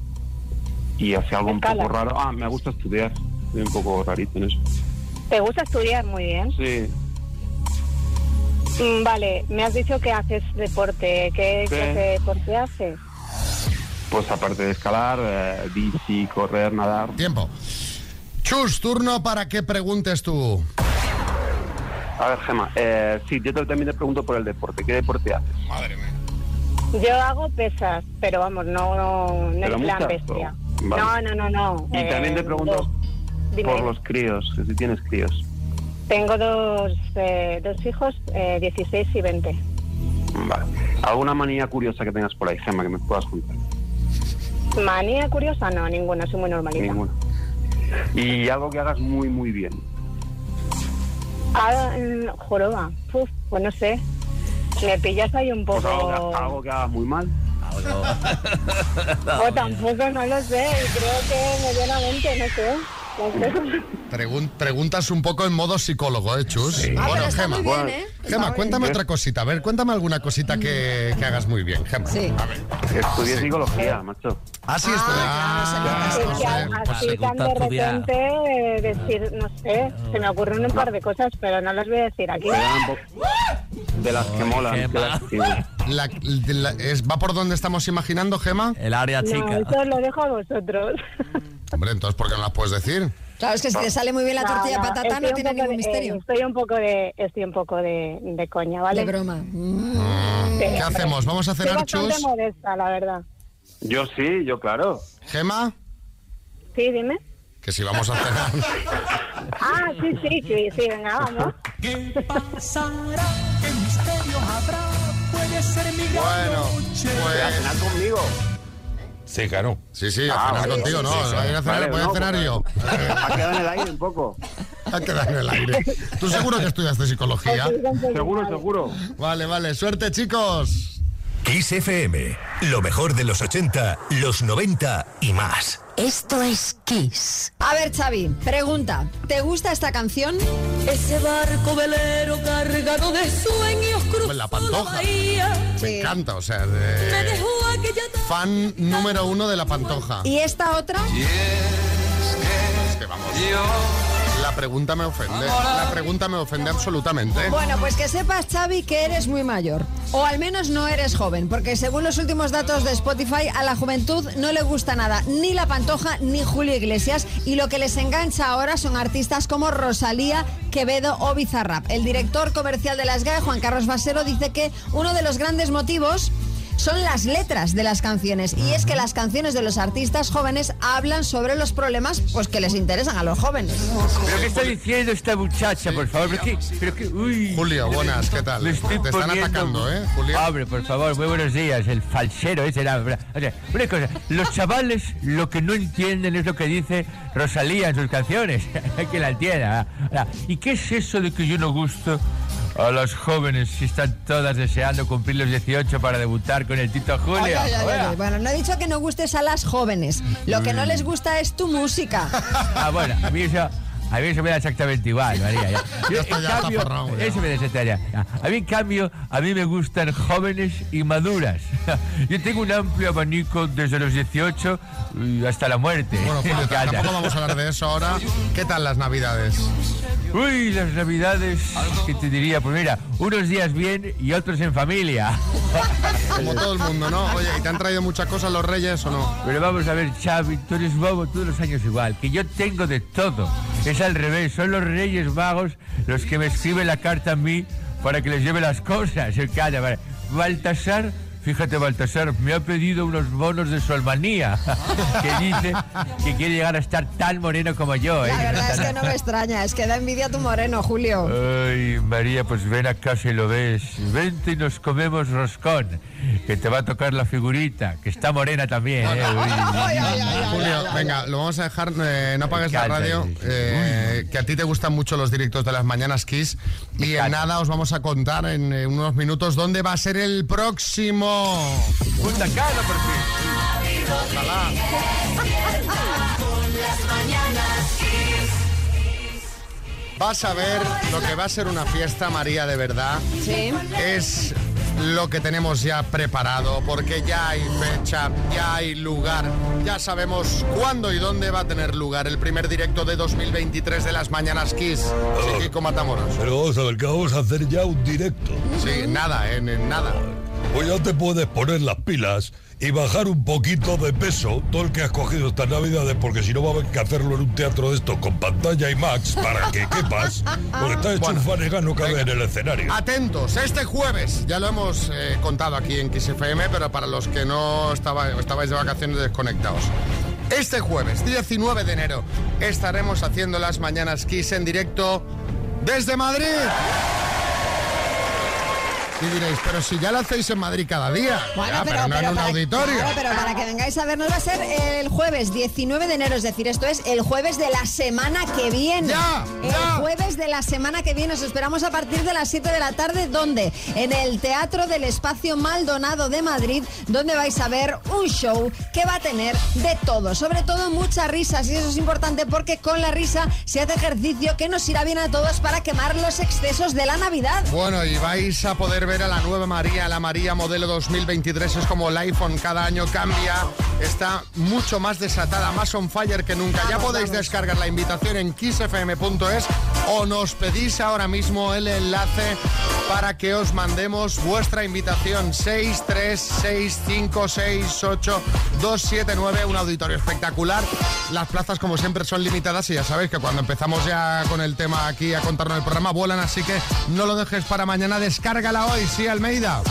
Y hace algo un poco raro. Ah, me gusta estudiar. Soy un poco rarito en eso. ¿Te gusta estudiar? Muy bien. Sí. Mm, vale, me has dicho que haces deporte. ¿Qué Sí. clase de deporte haces? Pues aparte de escalar, eh, bici, correr, nadar. Tiempo. Chus, turno para que preguntes tú. A ver, Gema, eh, sí, yo te- también te pregunto por el deporte. ¿Qué deporte haces? Madre mía. Yo hago pesas, pero vamos, no, no, no ¿Pero en plan muchas, bestia. o? Vale. No, no, no, no. Y también te Eh, pregunto dos. Dime. por los críos, que si tienes críos. Tengo dos, eh, dos hijos, eh, 16 y 20. Vale. ¿Alguna manía curiosa que tengas por ahí, Gema, que me puedas contar? Manía curiosa, no, ninguna, soy muy normalita. Ninguna. Y algo que hagas muy, muy bien. Ah, mm, joroba, Uf, pues no sé. Me pillas ahí un Pues algo, poco... que, algo que hagas muy mal. O tampoco, no lo sé, creo que medianamente, no sé. No sé. Pregun- preguntas un poco en modo psicólogo, ¿eh, Chus? Ah, pero está Gema. bien, ¿eh? Gema, cuéntame bien. otra cosita. A ver, cuéntame alguna cosita que, que hagas muy bien, Gema. Sí. A ver. Estudié Sí. psicología, macho. Ah, sí, Ah, estudié. es que así tan de repente eh, decir, no sé, se me ocurren un par de cosas, pero no las voy a decir aquí. De las que molan. La- la- es- ¿Va por donde estamos imaginando, Gema? El área No, eso lo dejo a vosotros. Hombre, entonces, ¿por qué no las puedes decir? Claro, es que si te sale muy bien la tortilla no, patata no tiene ningún de- misterio. eh, estoy un poco de, estoy un poco de, de coña, ¿vale? De broma. Mm. Sí, ¿Qué hombre. hacemos? ¿Vamos a cenar, Estoy bastante Chus? modesta, la verdad. Yo sí, yo claro. ¿Gema? Sí, dime. Que si vamos a cenar. Ah, sí, sí, sí, sí, venga, vamos. ¿Qué pasará? ¿Qué misterio habrá? Puede Bueno, Voy a cenar conmigo. Sí, claro. Sí, sí, a Ah, cenar vale, contigo, no. sí, sí. a ir a cenar, Vale, voy a no, cenar yo. Ha quedado en el aire un poco. Ha quedado en el aire. ¿Tú seguro que estudiaste psicología? Seguro, seguro. Vale, vale. Suerte, chicos. Kiss FM, lo mejor de los 80, los 90 y más. Esto es Kiss. A ver, Xavi, pregunta. ¿Te gusta esta canción? Ese barco velero cargado de sueños cruzó La pantoja. bahía. Me encanta, o sea, Me de... dejó aquella fan número uno de la pantoja. ¿Y esta otra? Es que vamos. La pregunta me ofende. La pregunta me ofende absolutamente. Bueno, pues que sepas, Xavi, que eres muy mayor. O al menos no eres joven, porque según los últimos datos de Spotify, a la juventud no le gusta nada, ni La Pantoja ni Julio Iglesias, y lo que les engancha ahora son artistas como Rosalía, Quevedo o Bizarrap. El director comercial de las GAE, Juan Carlos Basero, dice que uno de los grandes motivos son las letras de las canciones. Y es que las canciones de los artistas jóvenes hablan sobre los problemas pues, que les interesan a los jóvenes. ¿Pero qué está diciendo esta muchacha, por favor? ¿Pero qué, pero qué- uy. Julio, buenas, ¿qué tal? Te están poniendo- atacando, ¿eh, Julio? Hombre, por favor, muy buenos días. El falsero ese era... O sea, una cosa, los chavales lo que no entienden es lo que dice Rosalía en sus canciones. Hay que la entienda. ¿Y qué es eso de que yo no gusto a las jóvenes están todas deseando cumplir los 18 para debutar con el Tito ay. Bueno, no he dicho que no gustes a las jóvenes. Lo que no les gusta es tu música. Ah, bueno, a mí eso, a mí eso me da exactamente igual, María. Yo, está, en ya cambio, eso me desetaría. A mí, en cambio, a mí me gustan jóvenes y maduras. Yo tengo un amplio abanico desde los 18 y hasta la muerte. Bueno, Julio, tampoco vamos a hablar de eso ahora. ¿Qué tal las navidades? Uy, las navidades, ¿qué te diría? Pues mira, unos días bien y otros en familia. Como todo el mundo, ¿no? Oye, ¿y te han traído muchas cosas los reyes o no? Pero vamos a ver, Xavi, tú eres bobo todos los años igual, que yo tengo de todo. Es al revés, son los reyes magos los que me escriben la carta a mí para que les lleve las cosas. Baltasar, fíjate, Baltasar, me ha pedido unos bonos de su almanía, que dice que quiere llegar a estar tan moreno como yo. ¿eh? La verdad es que no me extraña, es que da envidia tu moreno, Julio. Ay, María, pues ven a casa y lo ves. Vente y nos comemos roscón, que te va a tocar la figurita, que está morena también. ¿eh? Julio, venga, lo vamos a dejar, eh, no apagues la radio, eh, que a ti te gustan mucho los directos de las mañanas Kiss y en nada os vamos a contar en eh, unos minutos dónde va a ser el próximo. Punta Cana, por fin. Vas a ver lo que va a ser una fiesta, María, de verdad. Sí. Es lo que tenemos ya preparado, porque ya hay fecha, ya hay lugar, ya sabemos cuándo y dónde va a tener lugar el primer directo de 2023 de las Mañanas Kiss. Sí, Kiko Matamoros. Pero vamos a ver, que vamos a hacer ya un directo. Sí, nada, en, en nada. Pues ya te puedes poner las pilas y bajar un poquito de peso, todo el que has cogido estas navidades, porque si no va a haber que hacerlo en un teatro de esto con pantalla y max para que quepas, porque está hecho un fanegano cabe en el escenario. Atentos, este jueves, ya lo hemos eh, contado aquí en Kiss FM, pero para los que no estaba- estabais de vacaciones desconectados. Este jueves, 19 de enero, estaremos haciendo las mañanas Kiss en directo desde Madrid. Y diréis, pero si ya lo hacéis en Madrid cada día. Bueno, Ya, pero, no en un auditorio. claro, pero para que vengáis a vernos va a ser el jueves 19 de enero, es decir, esto es el jueves de la semana que viene. Ya, el jueves de la semana que viene os esperamos a partir de las 7 de la tarde, ¿dónde? En el Teatro del Espacio Maldonado de Madrid, donde vais a ver un show que va a tener de todo, sobre todo muchas risas y eso es importante porque con la risa se hace ejercicio que nos irá bien a todos para quemar los excesos de la Navidad. Bueno, y vais a poder ver a la nueva María, la María modelo 2023. Es como el iPhone, cada año cambia, está mucho más desatada, más on fire que nunca. ya podéis descargar la invitación en kissfm.es o nos pedís ahora mismo el enlace para que os mandemos vuestra invitación 636568279, un auditorio espectacular. Las plazas como siempre son limitadas y ya sabéis que cuando empezamos ya con el tema aquí a contarnos el programa vuelan, así que no lo dejes para mañana, descárgala hoy, sí Almeida.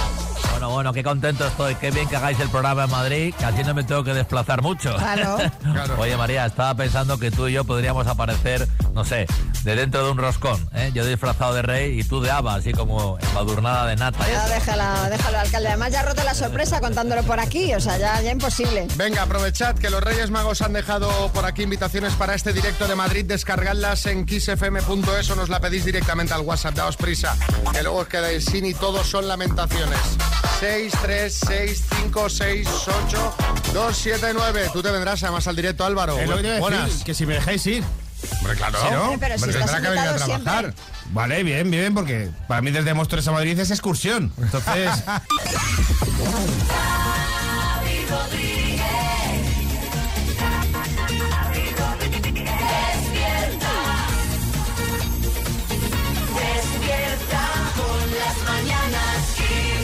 Bueno, bueno, qué contento estoy. Qué bien que hagáis el programa en Madrid, que así no me tengo que desplazar mucho. Claro. Oye, María, estaba pensando que tú y yo podríamos aparecer, no sé, de dentro de un roscón. ¿eh? Yo disfrazado de rey y tú de haba, así como embadurnada de nata. Ya, déjala, déjalo, alcalde. Además ya ha roto la sorpresa contándolo por aquí, o sea, ya, ya imposible. Venga, aprovechad que los Reyes Magos han dejado por aquí invitaciones para este directo de Madrid. Descargadlas en kissfm.es o nos la pedís directamente al WhatsApp. Daos prisa, que luego os quedáis sin y todos son lamentaciones. 6, 3, 6, 5, 6, 8, 2, 7, 9. Tú te vendrás además al directo, Álvaro. A Buenas. decir, que si me dejáis ir. Hombre, claro. ¿Sí, no? Pero si tendrá que venir a trabajar. Vale, bien, bien, porque para mí desde Móstoles a Madrid es excursión. Entonces.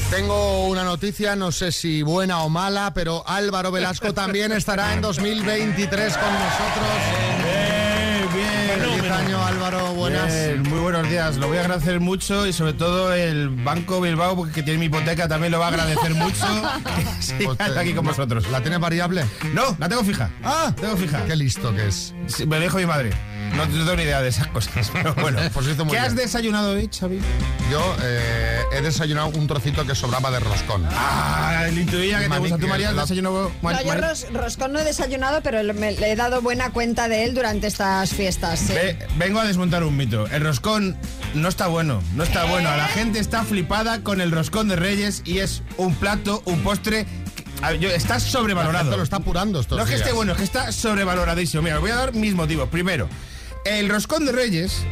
Tengo una noticia, no sé si buena o mala, pero Álvaro Velasco también estará en 2023 con nosotros. Feliz año, Álvaro, buenas. bien, muy buenos días. Lo voy a agradecer mucho y sobre todo el Banco Bilbao, porque que tiene mi hipoteca, también lo va a agradecer mucho. Pues, eh, aquí con vosotros. ¿La tienes variable? No, la tengo fija. Ah, tengo fija. Qué listo que es. Sí, me lo dijo mi madre. No, tengo ni idea de esas cosas, pero bueno. Pues hizo muy ¿Qué bien. has desayunado hoy, Xavi? Yo eh, he desayunado un trocito que sobraba de roscón. Ah, el intuía que te gusta. ¿Tú, María, el desayuno? No, yo ros- roscón no he desayunado, pero le- me- le he dado buena cuenta de él durante estas fiestas. sí. Ve- vengo a desmontar un mito. El roscón no está bueno, no está bueno. La gente está flipada con el roscón de Reyes y es un plato, un postre. yo- está sobrevalorado. La gente lo está apurando estos No es que esté bueno, es que está sobrevaloradísimo. Mira, os voy a dar mis motivos. Primero, el roscón de Reyes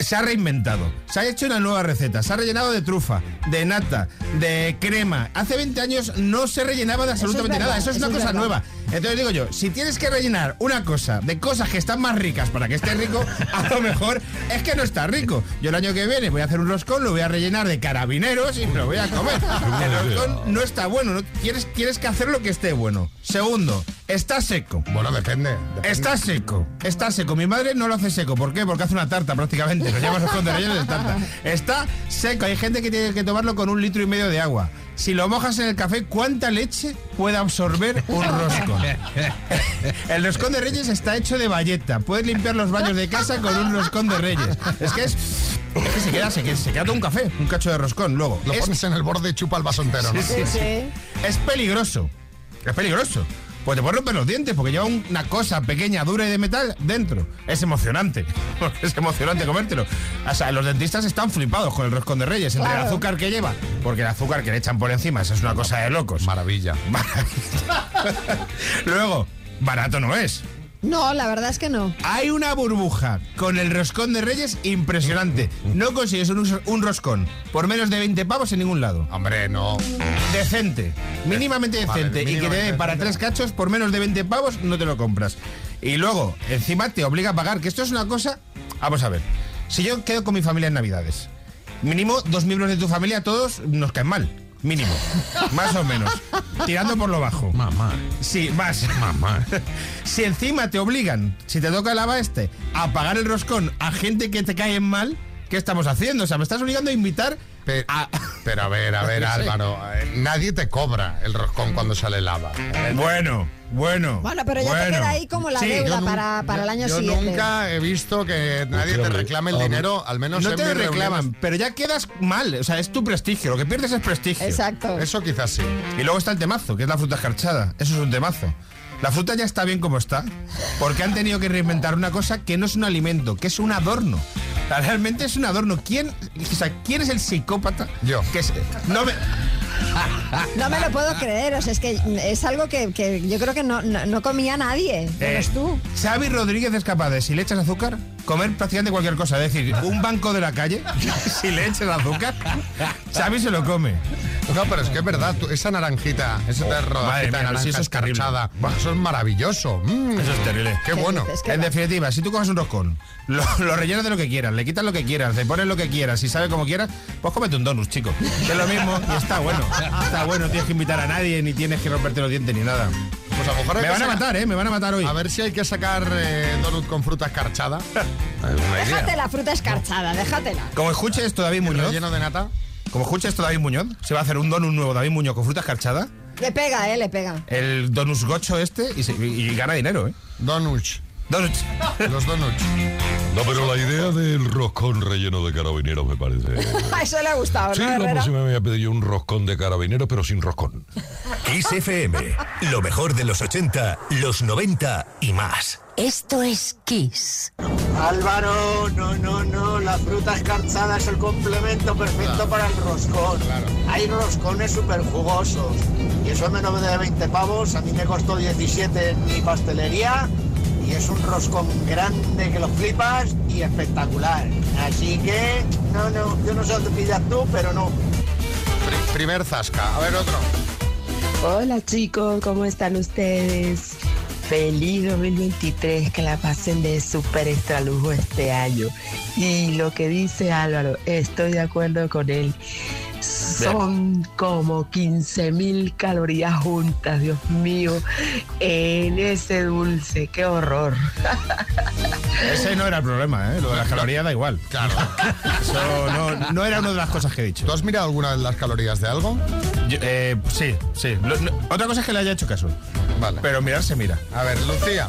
se ha reinventado. Se ha hecho una nueva receta. Se ha rellenado de trufa, de nata, de crema. Hace 20 años no se rellenaba de es absolutamente verdad, nada. Eso es eso una es cosa verdad. nueva. Entonces digo yo, si tienes que rellenar una cosa de cosas que están más ricas para que esté rico, a lo mejor es que no está rico. Yo el año que viene voy a hacer un roscón, lo voy a rellenar de carabineros y me lo voy a comer. El roscón no está bueno. ¿no? Tienes, tienes que hacer lo que esté bueno. Segundo, está seco. Bueno, depende. Está seco, está seco. Mi madre no lo hace seco. ¿Por qué? Porque hace una tarta prácticamente. Lo llama roscón de relleno de tarta. Está seco. Hay gente que tiene que tomarlo con un litro y medio de agua. Si lo mojas en el café, ¿cuánta leche puede absorber un roscón? El roscón de Reyes está hecho de bayeta. Puedes limpiar los baños de casa con un roscón de Reyes. Es que es. es que se queda, se queda, se queda todo un café, un cacho de roscón. Luego. Lo es- pones en el borde y chupa el vaso entero, ¿no? Sí, sí, sí. Es peligroso. Es peligroso. Pues te puedes romper los dientes porque lleva un- una cosa pequeña, dura y de metal dentro. Es emocionante. Es emocionante comértelo. O sea, los dentistas están flipados con el roscón de reyes, entre el azúcar que lleva. Porque el azúcar que le echan por encima, eso es una cosa de locos. Maravilla. Luego, barato no es. No, la verdad es que no. Hay una burbuja con el roscón de Reyes impresionante. No consigues un, un roscón por menos de 20 pavos en ningún lado. Hombre, no. Decente, mínimamente Vale, decente. y que te dé para tres cachos por menos de 20 pavos, no te lo compras. Y luego, encima te obliga a pagar, que esto es una cosa. Vamos a ver. Si yo quedo con mi familia en Navidades, mínimo dos miembros de tu familia, todos nos caen mal. Mínimo. Más o menos. Tirando por lo bajo. Mamá. Sí, más. Mamá. Si encima te obligan, si te toca el lava este, a pagar el roscón a gente que te caen mal, ¿qué estamos haciendo? O sea, me estás obligando a invitar Pe- a... Pero a ver, a ver. Álvaro, eh, nadie te cobra el roscón cuando sale lava. Bueno, bueno. Bueno, pero ya te bueno. queda ahí como la Sí, deuda Yo para, para el año yo siguiente. nunca he visto que nadie te reclame el dinero, al menos No en te mis reclaman, reuniones. pero ya quedas mal. O sea, es tu prestigio. Lo que pierdes es prestigio. Exacto. Eso quizás sí. Y luego está el temazo, que es la fruta escarchada. Eso es un temazo. La fruta ya está bien como está, porque han tenido que reinventar una cosa que no es un alimento, que es un adorno. Realmente es un adorno. ¿Quién, o sea, ¿quién es el psicópata? Yo. Que es- no me, No me lo puedo creer, o sea, es que es algo que, que yo creo que no, no, no comía nadie, eres Eh, tú. Xavi Rodríguez es capaz de, si le echas azúcar, comer prácticamente cualquier cosa. Es decir, un banco de la calle, si le echas azúcar, Xavi se lo come. No, pero es que es verdad, tú- esa naranjita, esa Oh, de mía, naranja si eso es terrible. escarchada, eso es maravilloso. Mm, Eso es terrible. Qué bueno. dices? ¿Qué En va? definitiva, si tú coges un roscón, lo, lo rellenas de lo que quieras, le quitas lo que quieras, le pones lo que quieras, si sabe como quieras, pues cómete un donut, chico. Que es lo mismo y está bueno. Está bueno, no tienes que invitar a nadie, ni tienes que romperte los dientes, ni nada. Pues a lo mejor hay Me que van a sacar- matar, ¿eh? Me van a matar hoy. A ver si hay que sacar eh, donut con fruta escarchada. Déjate la fruta escarchada, déjatela. Como escuches esto David Muñoz, Relleno de nata. como escuches esto David Muñoz, se va a hacer un donut nuevo David Muñoz con fruta escarchada, Le pega, eh, le pega. el donus gocho este, y, se- y- y gana dinero, ¿eh? Donuts. Donuts. Los donuts. No, pero la idea del roscón relleno de carabineros me parece... A eso le ha gustado, Sí, ¿no, la Herrera? próxima me voy a pedir yo un roscón de carabineros, pero sin roscón. Kiss FM. Lo mejor de los 80, los 90 y más. Esto es Kiss. Álvaro, no, no, no, la fruta escarchada es el complemento perfecto para el roscón. Hay roscones súper jugosos y eso es menos de 20 pavos, a mí me costó 17 en mi pastelería y es un roscón grande que lo flipas y espectacular. Así que, no, no, yo no sé dónde pillas tú, pero no. Pri- primer zasca. A ver, otro. Hola chicos, ¿cómo están ustedes? Feliz 2023, que la pasen de súper extra lujo este año. Y lo que dice Álvaro, estoy de acuerdo con él. Son como 15 mil calorías juntas, Dios mío, en ese dulce, qué horror. Ese no era el problema, ¿eh? Lo de las calorías da igual. Claro. Eso no, no era una de las cosas que he dicho. ¿Tú has mirado alguna vez las calorías de algo? Yo, eh, sí, sí. Lo- no- otra cosa es que le haya hecho caso. Vale. Pero mirar se mira. A ver, Lucía.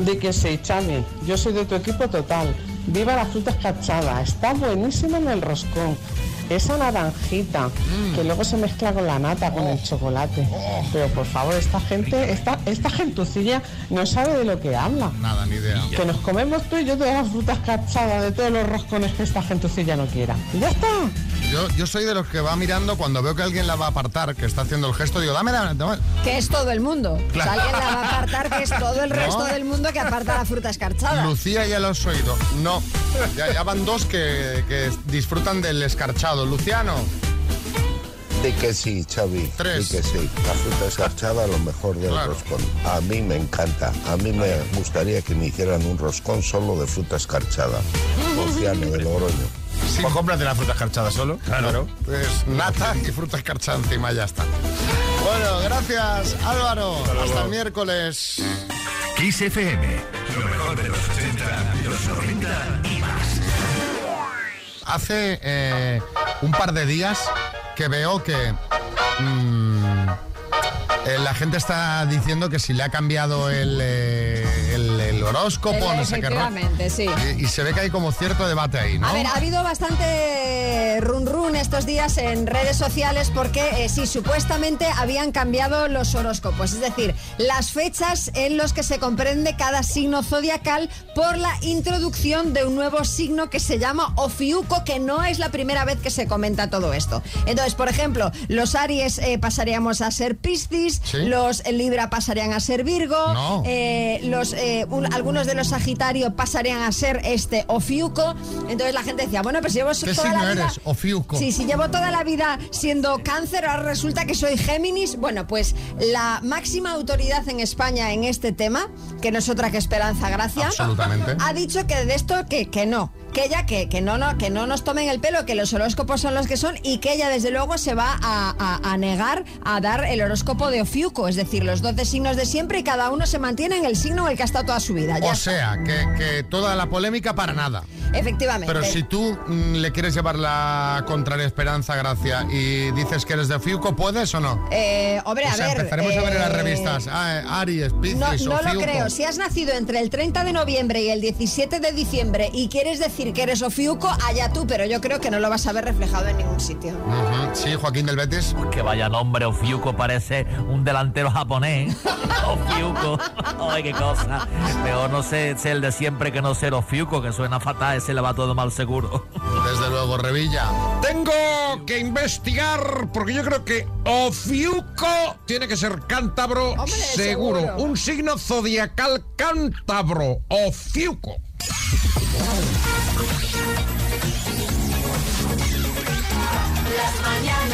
De que sí, Chami. Yo soy de tu equipo total. Viva la fruta escarchada. Está buenísima en el roscón. Esa naranjita Mm. que luego se mezcla con la nata, con Oh. el chocolate. Pero por favor, esta gente, esta, esta gentucilla no sabe de lo que habla. Nada, ni idea. Que nos comemos tú y yo todas las frutas escarchadas de todos los roscones que esta gentucilla no quiera. Y ya está. Yo, yo soy de los que va mirando cuando veo que alguien la va a apartar, que está haciendo el gesto, digo, dame, dame, dame. Que es todo el mundo. Claro. O sea, alguien la va a apartar, que es todo el No. resto del mundo que aparta la fruta escarchada. Lucía ya lo has oído. No. Ya, ya van dos que, que disfrutan del escarchado. Luciano. Di que sí, Xavi. Tres. Di que sí. La fruta escarchada, lo mejor del Claro. roscón. A mí me encanta. A mí me gustaría que me hicieran un roscón solo de fruta escarchada. Luciano de Logroño. Pues cómprate la fruta escarchada solo. Claro. Pues nata y fruta escarchada encima, ya está. Bueno, gracias Álvaro. Hasta el miércoles. Kiss FM. Lo mejor de los Hace eh, un par de días que veo que mm, eh, la gente está diciendo que si le ha cambiado el, eh, horóscopo, no sé qué. sí. Y, y se ve que hay como cierto debate ahí, ¿no? A ver, ha habido bastante run run estos días en redes sociales porque eh, sí, supuestamente habían cambiado los horóscopos, es decir, las fechas en los que se comprende cada signo zodiacal por la introducción de un nuevo signo que se llama Ofiuco, que no es la primera vez que se comenta todo esto. Entonces, por ejemplo, los Aries eh, pasaríamos a ser Piscis, los Libra pasarían a ser Virgo, No. eh, los, un- algunos de los Sagitario pasarían a ser este Ofiuco. Entonces la gente decía, bueno, pues llevo ¿Qué toda la vida... eres? Ofiuco. Sí, si llevo toda la vida siendo cáncer, ahora resulta que soy Géminis. Bueno, pues la máxima autoridad en España en este tema, que no es otra que Esperanza Gracia, Absolutamente. ha dicho que de esto que, que no. Que ella que, que no, no, que no nos tomen el pelo, que los horóscopos son los que son y que ella desde luego se va a, a- a negar a dar el horóscopo de Ofiuco, es decir, los 12 signos de siempre y cada uno se mantiene en el signo en el que ha estado toda su vida. Ya O sea, que, que toda la polémica para nada. Efectivamente. Pero si tú mm, le quieres llevar la contraria esperanza, gracia, y dices que eres de Fiuco, ¿puedes o no? Eh, hombre, o a sea, ver. empezaremos a ver en las eh, revistas ah, Aries, Piscis, No, no o lo creo. Si has nacido entre el 30 de noviembre y el 17 de diciembre y quieres decir que eres Ofiuco, allá tú, pero yo creo que no lo vas a ver reflejado en ningún sitio. Sí, Joaquín del Betis. Que vaya nombre, Ofiuco parece un delantero japonés. Ofiuco. Ay, qué cosa. Peor no sé, ser el de siempre que no ser Ofiuco, que suena fatal, ese le va todo mal seguro. Desde luego, Revilla. Tengo que investigar porque yo creo que Ofiuco tiene que ser cántabro seguro. seguro. Un signo zodiacal cántabro. Ofiuco. Las mañanas.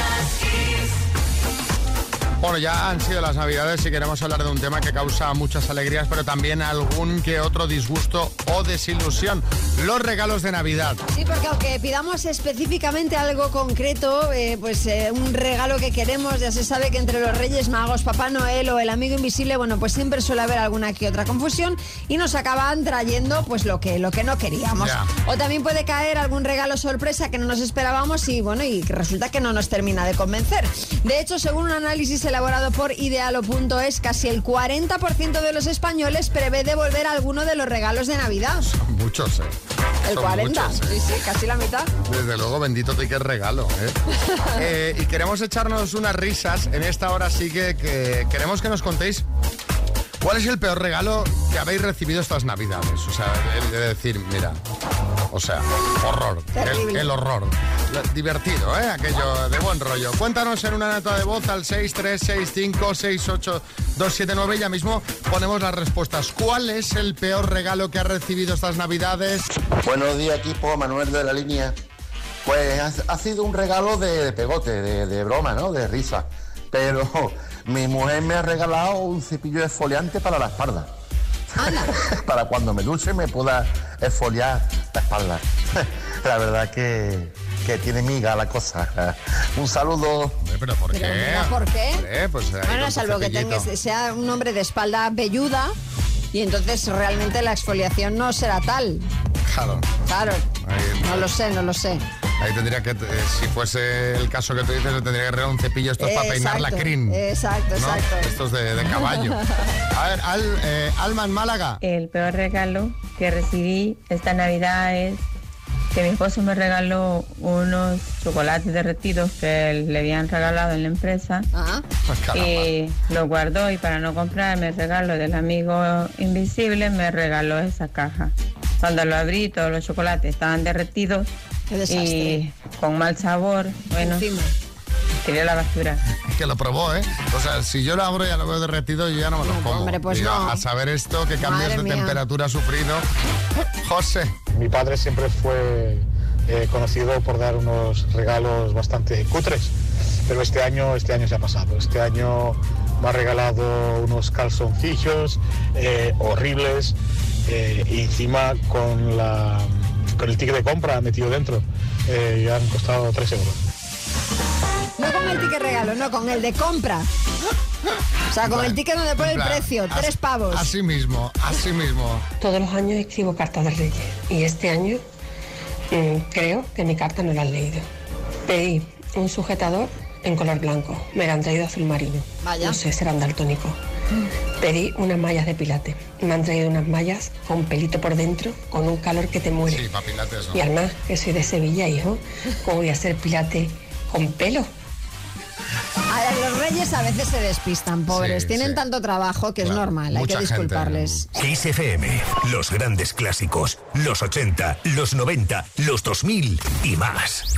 Bueno, ya han sido las navidades y queremos hablar de un tema que causa muchas alegrías, pero también algún que otro disgusto o desilusión. Los regalos de Navidad. Sí, porque aunque pidamos específicamente algo concreto, eh, pues eh, un regalo que queremos, ya se sabe que entre los Reyes Magos, Papá Noel o el amigo invisible, bueno, pues siempre suele haber alguna que otra confusión y nos acaban trayendo pues lo que, lo que no queríamos. O también puede caer algún regalo sorpresa que no nos esperábamos y bueno, y resulta que no nos termina de convencer. De hecho, según un análisis elaborado por idealo.es, casi el 40% de los españoles prevé devolver alguno de los regalos de Navidad. Son muchos, ¿eh? El Son 40, muchos, ¿eh? sí, sí, casi la mitad. Desde luego, bendito ticket regalo. ¿eh? Eh, y queremos echarnos unas risas. En esta hora sí que, que queremos que nos contéis cuál es el peor regalo que habéis recibido estas navidades. O sea, de decir, mira, o sea, horror. El, horror. Divertido, ¿eh? Aquello de buen rollo. Cuéntanos en una nota de voz al 636568279. Ya mismo ponemos las respuestas. ¿Cuál es el peor regalo que has recibido estas navidades? Buenos días, equipo. Manuel de la línea. Pues ha, ha sido un regalo de, de pegote, de, de broma, ¿no? De risa. Pero mi mujer me ha regalado un cepillo exfoliante para la espalda. para cuando me duche me pueda exfoliar la espalda. la verdad que, que tiene miga la cosa. un saludo. ¿Pero por Pero mira, ¿por qué? Hombre, pues Bueno, salvo que tengas, sea un hombre de espalda velluda y entonces realmente la exfoliación no será tal. Claro. Claro, no lo sé, no lo sé. Ahí tendría que, eh, si fuese el caso que tú dices, le tendría que regalar un cepillo estos para peinar la Exacto, crin. Exacto, ¿no? exacto. Estos de, de caballo. A ver, Al, eh, Alma en Málaga. El peor regalo que recibí esta Navidad es que mi esposo me regaló unos chocolates derretidos que le habían regalado en la empresa y los guardó y para no comprarme el regalo del amigo invisible me regaló esa caja. Cuando lo abrí todos los chocolates estaban derretidos y con mal sabor, bueno, tiré a la basura. Que lo probó, ¿eh? O sea, si yo lo abro y ya lo veo derretido, yo ya no me lo como. hombre, pues Digo, no. A saber esto, que cambios Madre de mía. temperatura ha sufrido. José. Mi padre siempre fue eh, conocido por dar unos regalos bastante cutres, pero este año, este año se ha pasado. Este año me ha regalado unos calzoncillos eh, horribles eh, y encima con, la, con el ticket de compra metido dentro. Eh, y han costado 3 euros. No con el ticket regalo, no, con el de compra. O sea, con el ticket donde pone el precio, as- tres pavos. Así mismo, así mismo. Todos los años escribo cartas de Reyes y este año mm, creo que mi carta no la han leído. Pedí un sujetador en color blanco, me lo han traído azul marino. Vaya. No sé, serán daltónico. Pedí unas mallas de pilate me han traído unas mallas con pelito por dentro, con un calor que te muere. Sí, papilates, Y además, que soy de Sevilla, hijo, ¿cómo voy a hacer pilate con pelo? A los reyes a veces se despistan, pobres. Sí, Tienen sí. tanto trabajo que es normal, hay que disculparles. Kiss FM, los grandes clásicos, los 80, los 90, los 2000 y más.